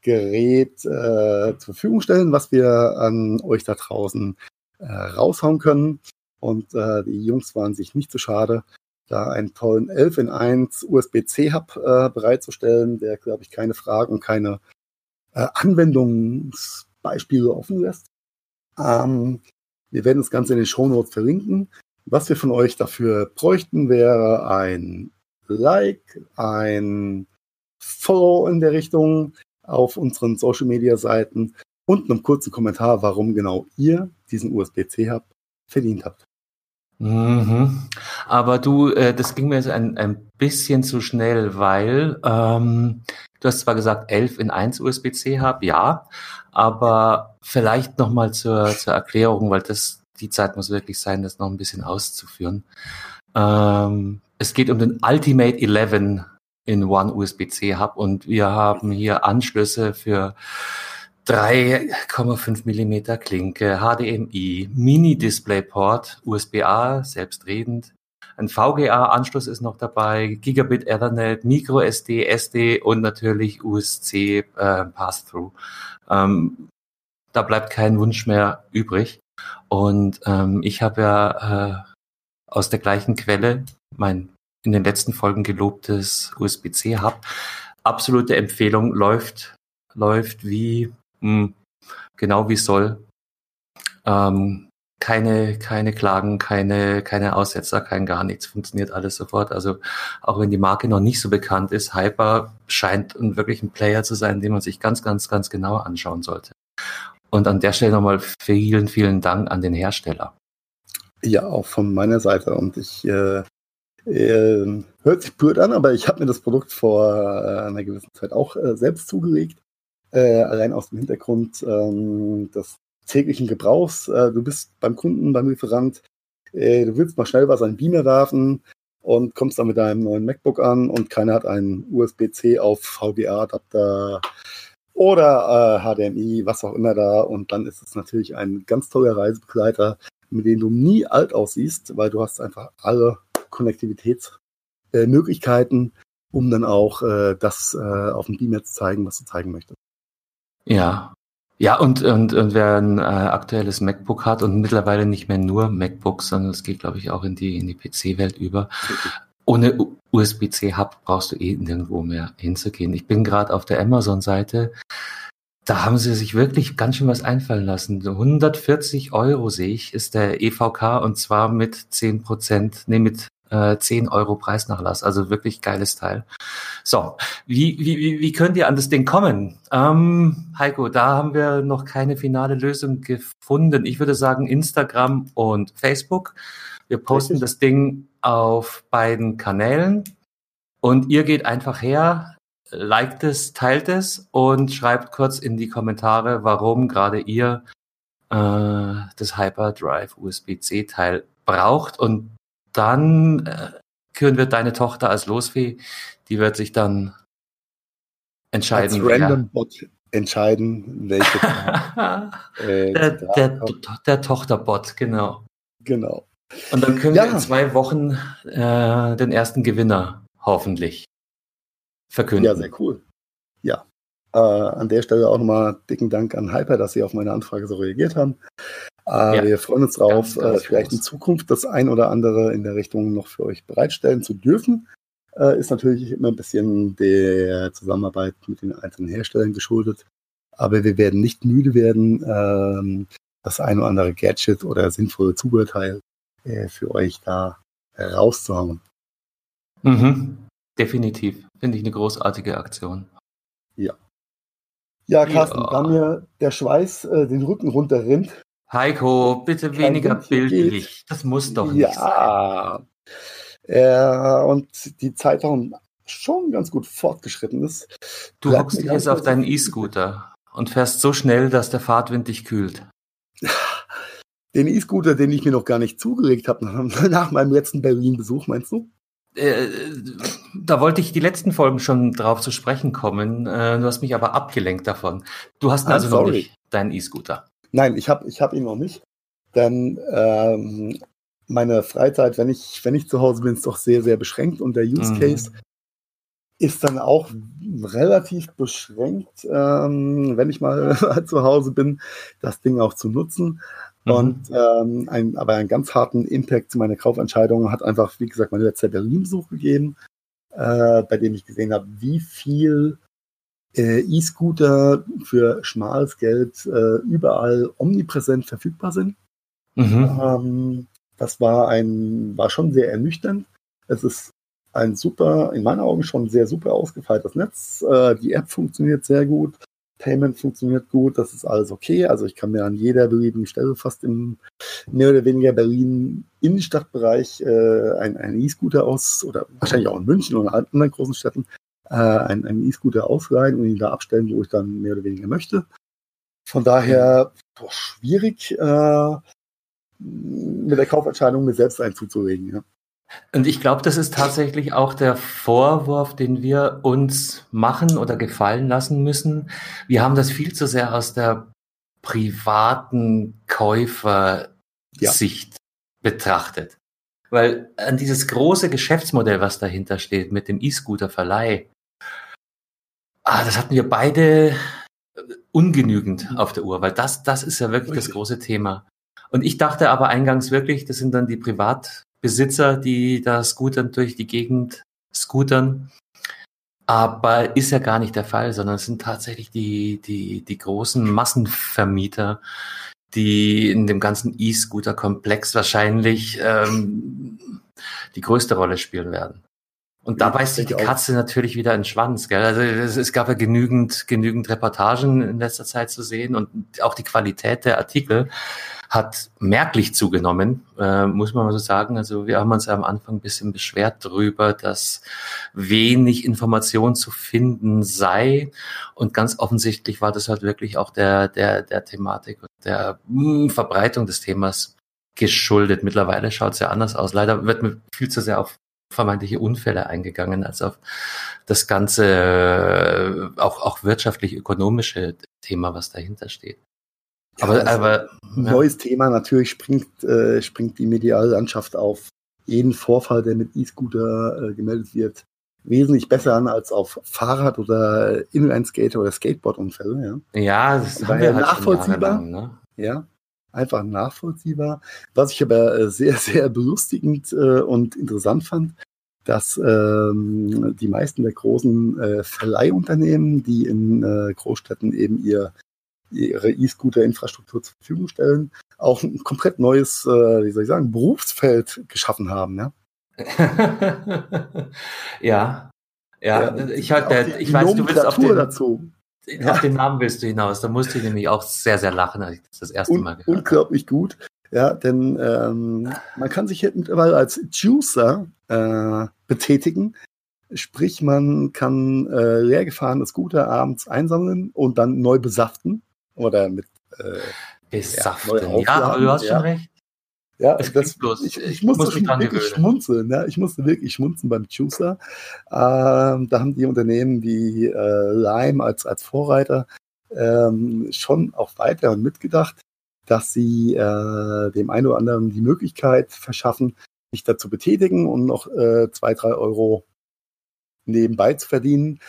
Gerät äh, zur Verfügung stellen, was wir an euch da draußen äh, raushauen können. Und äh, die Jungs waren sich nicht so schade, da einen tollen 11 in 1 USB-C-Hub äh, bereitzustellen, der, glaube ich, keine Fragen keine äh, Anwendungsbeispiele offen lässt. Ähm, wir werden das Ganze in den Show Notes verlinken. Was wir von euch dafür bräuchten, wäre ein Like, ein Follow in der Richtung auf unseren Social Media Seiten und einen kurzen Kommentar, warum genau ihr diesen USB-C-Hub verdient habt. Mhm. Aber du, äh, das ging mir jetzt ein, ein bisschen zu schnell, weil ähm, du hast zwar gesagt 11 in 1 USB-C-Hub, ja, aber vielleicht nochmal zur, zur Erklärung, weil das die Zeit muss wirklich sein, das noch ein bisschen auszuführen. Ähm, es geht um den Ultimate 11 in One USB-C Hub und wir haben hier Anschlüsse für 3,5 Millimeter Klinke, HDMI, Mini DisplayPort, USB-A, selbstredend. Ein VGA-Anschluss ist noch dabei, Gigabit Ethernet, Micro SD, SD und natürlich USC äh, Pass-Through. Ähm, da bleibt kein Wunsch mehr übrig. Und ähm, ich habe ja äh, aus der gleichen Quelle mein in den letzten Folgen gelobtes USB-C Hub. Absolute Empfehlung läuft läuft wie genau wie es soll. Ähm, keine, keine Klagen, keine, keine Aussetzer, kein gar nichts. Funktioniert alles sofort. Also auch wenn die Marke noch nicht so bekannt ist, Hyper scheint wirklich ein Player zu sein, den man sich ganz, ganz, ganz genau anschauen sollte. Und an der Stelle nochmal vielen, vielen Dank an den Hersteller. Ja, auch von meiner Seite. Und ich äh, äh, hört sich blöd an, aber ich habe mir das Produkt vor äh, einer gewissen Zeit auch äh, selbst zugelegt. Äh, allein aus dem Hintergrund ähm, des täglichen Gebrauchs. Äh, du bist beim Kunden, beim Lieferant, äh, du willst mal schnell was an Beamer werfen und kommst dann mit deinem neuen MacBook an und keiner hat einen USB-C auf VGA-Adapter oder HDMI, was auch immer da. Und dann ist es natürlich ein ganz toller Reisebegleiter, mit denen du nie alt aussiehst, weil du hast einfach alle Konnektivitätsmöglichkeiten, äh, um dann auch äh, das äh, auf dem Beamer zu zeigen, was du zeigen möchtest. Ja. Ja, und, und, und wer ein äh, aktuelles MacBook hat und mittlerweile nicht mehr nur MacBooks, sondern es geht, glaube ich, auch in die, in die PC-Welt über. Ohne USB-C-Hub brauchst du eh nirgendwo mehr hinzugehen. Ich bin gerade auf der Amazon-Seite. Da haben sie sich wirklich ganz schön was einfallen lassen. 140 Euro sehe ich, ist der EVK und zwar mit 10 Prozent, nee, mit äh, 10 Euro Preisnachlass. Also wirklich geiles Teil. So, wie, wie, wie könnt ihr an das Ding kommen? Ähm, Heiko, da haben wir noch keine finale Lösung gefunden. Ich würde sagen Instagram und Facebook. Wir posten Richtig. das Ding auf beiden Kanälen und ihr geht einfach her, liked es, teilt es und schreibt kurz in die Kommentare, warum gerade ihr äh, das Hyperdrive USB-C Teil braucht und dann äh, küren wir deine Tochter als Losfee, die wird sich dann entscheiden. Als Random Bot entscheiden, welche. *laughs* äh, der, der, der Tochterbot, genau. Genau. Und dann können ja. wir in zwei Wochen äh, den ersten Gewinner hoffentlich verkünden. Ja, sehr cool. Ja. Äh, an der Stelle auch nochmal dicken Dank an Hyper, dass Sie auf meine Anfrage so reagiert haben. Äh, ja. Wir freuen uns darauf, äh, vielleicht in Zukunft das ein oder andere in der Richtung noch für euch bereitstellen zu dürfen. Äh, ist natürlich immer ein bisschen der Zusammenarbeit mit den einzelnen Herstellern geschuldet. Aber wir werden nicht müde werden, ähm, das ein oder andere Gadget oder sinnvolle Zubehörteil äh, für euch da rauszuhauen. Mhm. Definitiv. Finde ich eine großartige Aktion. Ja. Ja, Carsten, ja. da mir der Schweiß äh, den Rücken runterrinnt. Heiko, bitte weniger bildlich. Das muss doch nicht ja. sein. Ja. Äh, und die Zeit auch schon ganz gut fortgeschritten ist. Du hockst dich jetzt auf deinen E-Scooter und fährst so schnell, dass der Fahrtwind dich kühlt. *laughs* Den E-Scooter, den ich mir noch gar nicht zugelegt habe nach, meinem letzten Berlin-Besuch, meinst du? Äh, da wollte ich die letzten Folgen schon drauf zu sprechen kommen. Äh, du hast mich aber abgelenkt davon. Du hast also noch nicht deinen E-Scooter. Nein, ich habe ich hab ihn noch nicht. Denn ähm, meine Freizeit, wenn ich, wenn ich zu Hause bin, ist doch sehr, sehr beschränkt und der Use mhm. Case mhm. ist dann auch relativ beschränkt, ähm, wenn ich mal *laughs* zu Hause bin, das Ding auch zu nutzen. Mhm. Und ähm, ein, aber einen ganz harten Impact zu meiner Kaufentscheidung hat einfach, wie gesagt, mein letzter Berlin-Besuch gegeben, äh, bei dem ich gesehen habe, wie viel äh, E-Scooter für schmales Geld äh, überall omnipräsent verfügbar sind. Mhm. Ähm, das war ein, war schon sehr ernüchternd. Es ist ein super, in meinen Augen schon sehr super ausgefeiltes Netz. Äh, die App funktioniert sehr gut. Payment funktioniert gut, das ist alles okay. Also ich kann mir an jeder beliebigen Stelle fast im mehr oder weniger Berlin Innenstadtbereich äh, einen E-Scooter aus, oder wahrscheinlich auch in München oder in anderen großen Städten, äh, einen E-Scooter ausleihen und ihn da abstellen, wo ich dann mehr oder weniger möchte. Von daher boah, schwierig, äh, mit der Kaufentscheidung mir selbst einen zuzulegen. Ja. Und ich glaube, das ist tatsächlich auch der Vorwurf, den wir uns machen oder gefallen lassen müssen. Wir haben das viel zu sehr aus der privaten Käufersicht ja. betrachtet. Weil an dieses große Geschäftsmodell, was dahinter steht, mit dem E-Scooter-Verleih, ah, das hatten wir beide ungenügend auf der Uhr, weil das, das ist ja wirklich das große Thema. Und ich dachte aber eingangs wirklich, das sind dann die Privat, Besitzer, die da scootern durch die Gegend scootern. Aber ist ja gar nicht der Fall, sondern es sind tatsächlich die, die, die großen Massenvermieter, die in dem ganzen E-Scooter-Komplex wahrscheinlich ähm, die größte Rolle spielen werden. Und da beißt sich die Katze auch. natürlich wieder in den Schwanz. Gell? Also es, es, gab ja genügend, genügend Reportagen in letzter Zeit zu sehen und auch die Qualität der Artikel hat merklich zugenommen, äh, muss man mal so sagen. Also wir haben uns ja am Anfang ein bisschen beschwert darüber, dass wenig Information zu finden sei. Und ganz offensichtlich war das halt wirklich auch der, der, der Thematik und der mh, hm, Verbreitung des Themas geschuldet. Mittlerweile schaut es ja anders aus. Leider wird mir viel zu sehr auf vermeintliche Unfälle eingegangen, als auf das ganze, äh, auch, auch wirtschaftlich-ökonomische Thema, was dahinter steht. Ja, aber, aber neues Thema natürlich springt, äh, springt die mediale Landschaft auf jeden Vorfall, der mit E-Scooter äh, gemeldet wird, wesentlich besser an als auf Fahrrad- oder Inline-Skater- oder Skateboard-Unfälle. Ja, ja das wir halt nachvollziehbar. Lang, ne? Ja, einfach nachvollziehbar. Was ich aber äh, sehr, *laughs* sehr belustigend äh, und interessant fand, dass ähm, die meisten der großen äh, Verleihunternehmen, die in äh, Großstädten eben ihr, ihre E-Scooter-Infrastruktur zur Verfügung stellen, auch ein komplett neues, äh, wie soll ich sagen, Berufsfeld geschaffen haben. Ja, *laughs* ja. ja, ja, ich, halt, ich weiß, du willst auf den, dazu. Auf den Namen willst du hinaus. Da musste ich nämlich auch sehr, sehr lachen, als ich das, das erste Un Mal gehört Unglaublich gut. Ja, denn ähm, man kann sich mittlerweile als Juicer äh, betätigen. Sprich, man kann äh, leer gefahrenes Scooter abends einsammeln und dann neu besaften oder mit äh, besaften. Ja, ja, aber du hast ja. schon recht. Ja, das, bloß. Ich, ich, musste muss wirklich gewöhnen. schmunzeln. Ja, ich musste wirklich schmunzeln beim Juicer. Ähm, da haben die Unternehmen wie äh, Lime als, als Vorreiter ähm, schon auch weiter und mitgedacht dass sie äh, dem einen oder anderen die Möglichkeit verschaffen, sich dazu betätigen und noch äh, zwei, drei Euro nebenbei zu verdienen.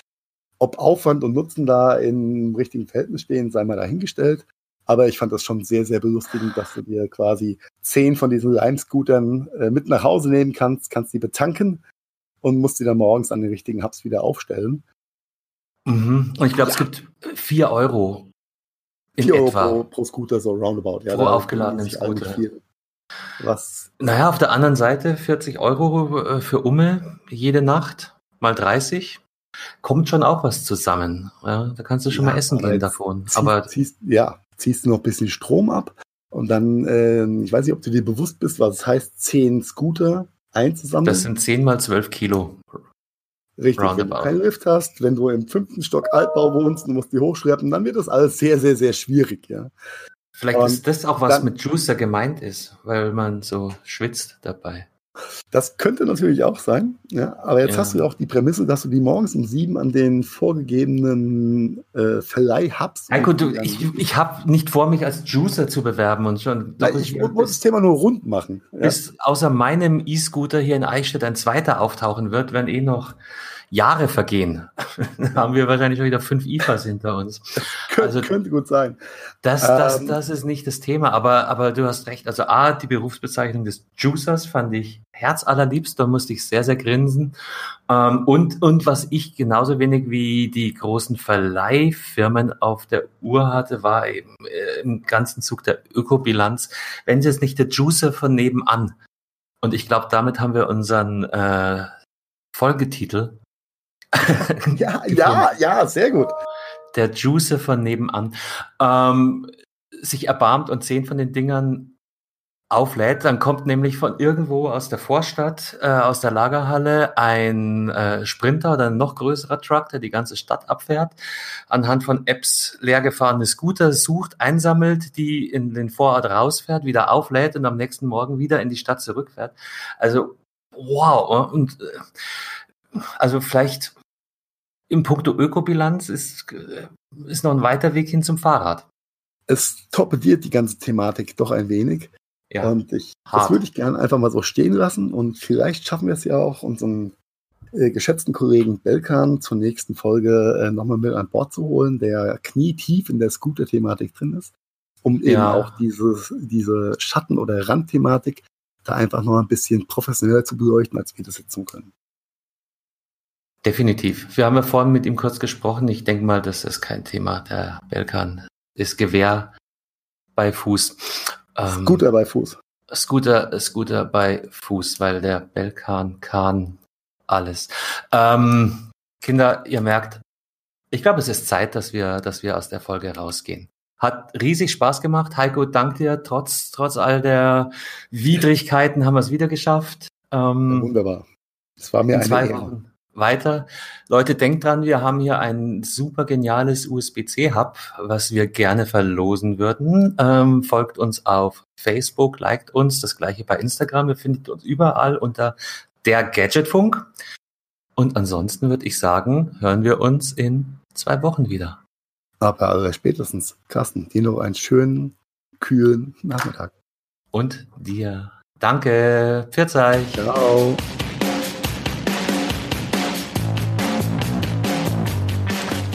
Ob Aufwand und Nutzen da im richtigen Verhältnis stehen, sei mal dahingestellt. Aber ich fand das schon sehr, sehr belustigend, dass du dir quasi zehn von diesen Lime-Scootern äh, mit nach Hause nehmen kannst, kannst die betanken und musst die dann morgens an den richtigen Hubs wieder aufstellen. Mhm. Und ich glaube, ja. es gibt vier Euro in 4 Euro etwa. Pro, pro, Scooter, so roundabout. Ja, pro aufgeladenen Scooter. Was? Naja, auf der anderen Seite 40 Euro äh, für Umme jede Nacht, mal 30. Kommt schon auch was zusammen. Ja, da kannst du schon ja, mal essen gehen davon. Ziehst, aber ziehst, ja, ziehst du noch ein bisschen Strom ab und dann, äh, ich weiß nicht, ob du dir bewusst bist, was es heißt, 10 Scooter einzusammeln. Das sind 10 mal 12 Kilo. Richtig, Roundabout. wenn du keinen Lift hast, wenn du im fünften Stock Altbau wohnst und musst die hochschleppen, dann wird das alles sehr, sehr, sehr schwierig, ja. Vielleicht und ist das auch, was dann, mit Juicer gemeint ist, weil man so schwitzt dabei. Das könnte natürlich auch sein, ja. Aber jetzt ja. hast du auch die Prämisse, dass du die morgens um sieben an den vorgegebenen äh, Verleih-Hubs. Heiko, du, ich, ich habe nicht vor, mich als Juicer zu bewerben und schon. Nein, ich muss das Thema nur rund machen. Ja. Bis außer meinem E-Scooter hier in Eichstätt ein zweiter auftauchen wird, werden eh noch Jahre vergehen. *laughs* haben wir wahrscheinlich schon wieder fünf IFAs hinter uns. *laughs* Kön also, könnte gut sein. Das, das, ähm, das ist nicht das Thema, aber, aber du hast recht. Also A, die Berufsbezeichnung des Juicers fand ich herzallerliebst, da musste ich sehr, sehr grinsen. Ähm, und, und was ich genauso wenig wie die großen Verleihfirmen auf der Uhr hatte, war eben äh, im ganzen Zug der Ökobilanz. Wenn es jetzt nicht der Juicer von nebenan. Und ich glaube, damit haben wir unseren äh, Folgetitel *laughs* ja, ja, ja, sehr gut. Der Juicer von nebenan ähm, sich erbarmt und zehn von den Dingern auflädt, dann kommt nämlich von irgendwo aus der Vorstadt, äh, aus der Lagerhalle, ein äh, Sprinter oder ein noch größerer Truck, der die ganze Stadt abfährt, anhand von Apps leergefahrene Scooter sucht, einsammelt, die in den Vorort rausfährt, wieder auflädt und am nächsten Morgen wieder in die Stadt zurückfährt. Also wow und äh, also vielleicht im Punkto Ökobilanz ist, ist noch ein weiter Weg hin zum Fahrrad. Es torpediert die ganze Thematik doch ein wenig. Ja, und ich, das würde ich gerne einfach mal so stehen lassen und vielleicht schaffen wir es ja auch, unseren äh, geschätzten Kollegen Belkan zur nächsten Folge äh, nochmal mit an Bord zu holen, der knietief in der Scooter-Thematik drin ist, um eben auch dieses, diese Schatten- oder Randthematik da einfach noch ein bisschen professioneller zu beleuchten, als wir das jetzt tun können. Definitiv. Wir haben ja vorhin mit ihm kurz gesprochen. Ich denke mal, das ist kein Thema. Der Belkan ist Gewehr bei Fuß. Ähm, Scooter bei Fuß. Scooter, Scooter bei Fuß, weil der Belkan kann alles. Ähm, Kinder, ihr merkt, ich glaube, es ist Zeit, dass wir, dass wir aus der Folge rausgehen. Hat riesig Spaß gemacht. Heiko, dank dir. Trotz, trotz all der Widrigkeiten haben wir es wieder geschafft. Ähm, ja, wunderbar. Es war mir eine Ehre. Wochen weiter. Leute, denkt dran, wir haben hier ein super geniales USB-C-Hub, was wir gerne verlosen würden. Ähm, folgt uns auf Facebook, liked uns, das gleiche bei Instagram. Ihr findet uns überall unter der Gadgetfunk. Und ansonsten würde ich sagen, hören wir uns in zwei Wochen wieder. Aber aller spätestens, Carsten, dir noch einen schönen, kühlen Nachmittag. Und dir. Danke. Pfiat euch. Ciao.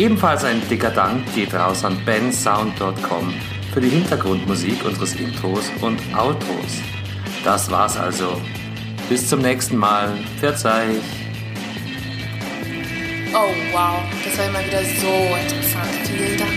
Ebenfalls ein dicker Dank geht raus an bensound.com für die Hintergrundmusik unseres Intros und Outros. Das war's also. Bis zum nächsten Mal. Verzeih. Oh wow, das war immer wieder so interessant. Vielen Dank.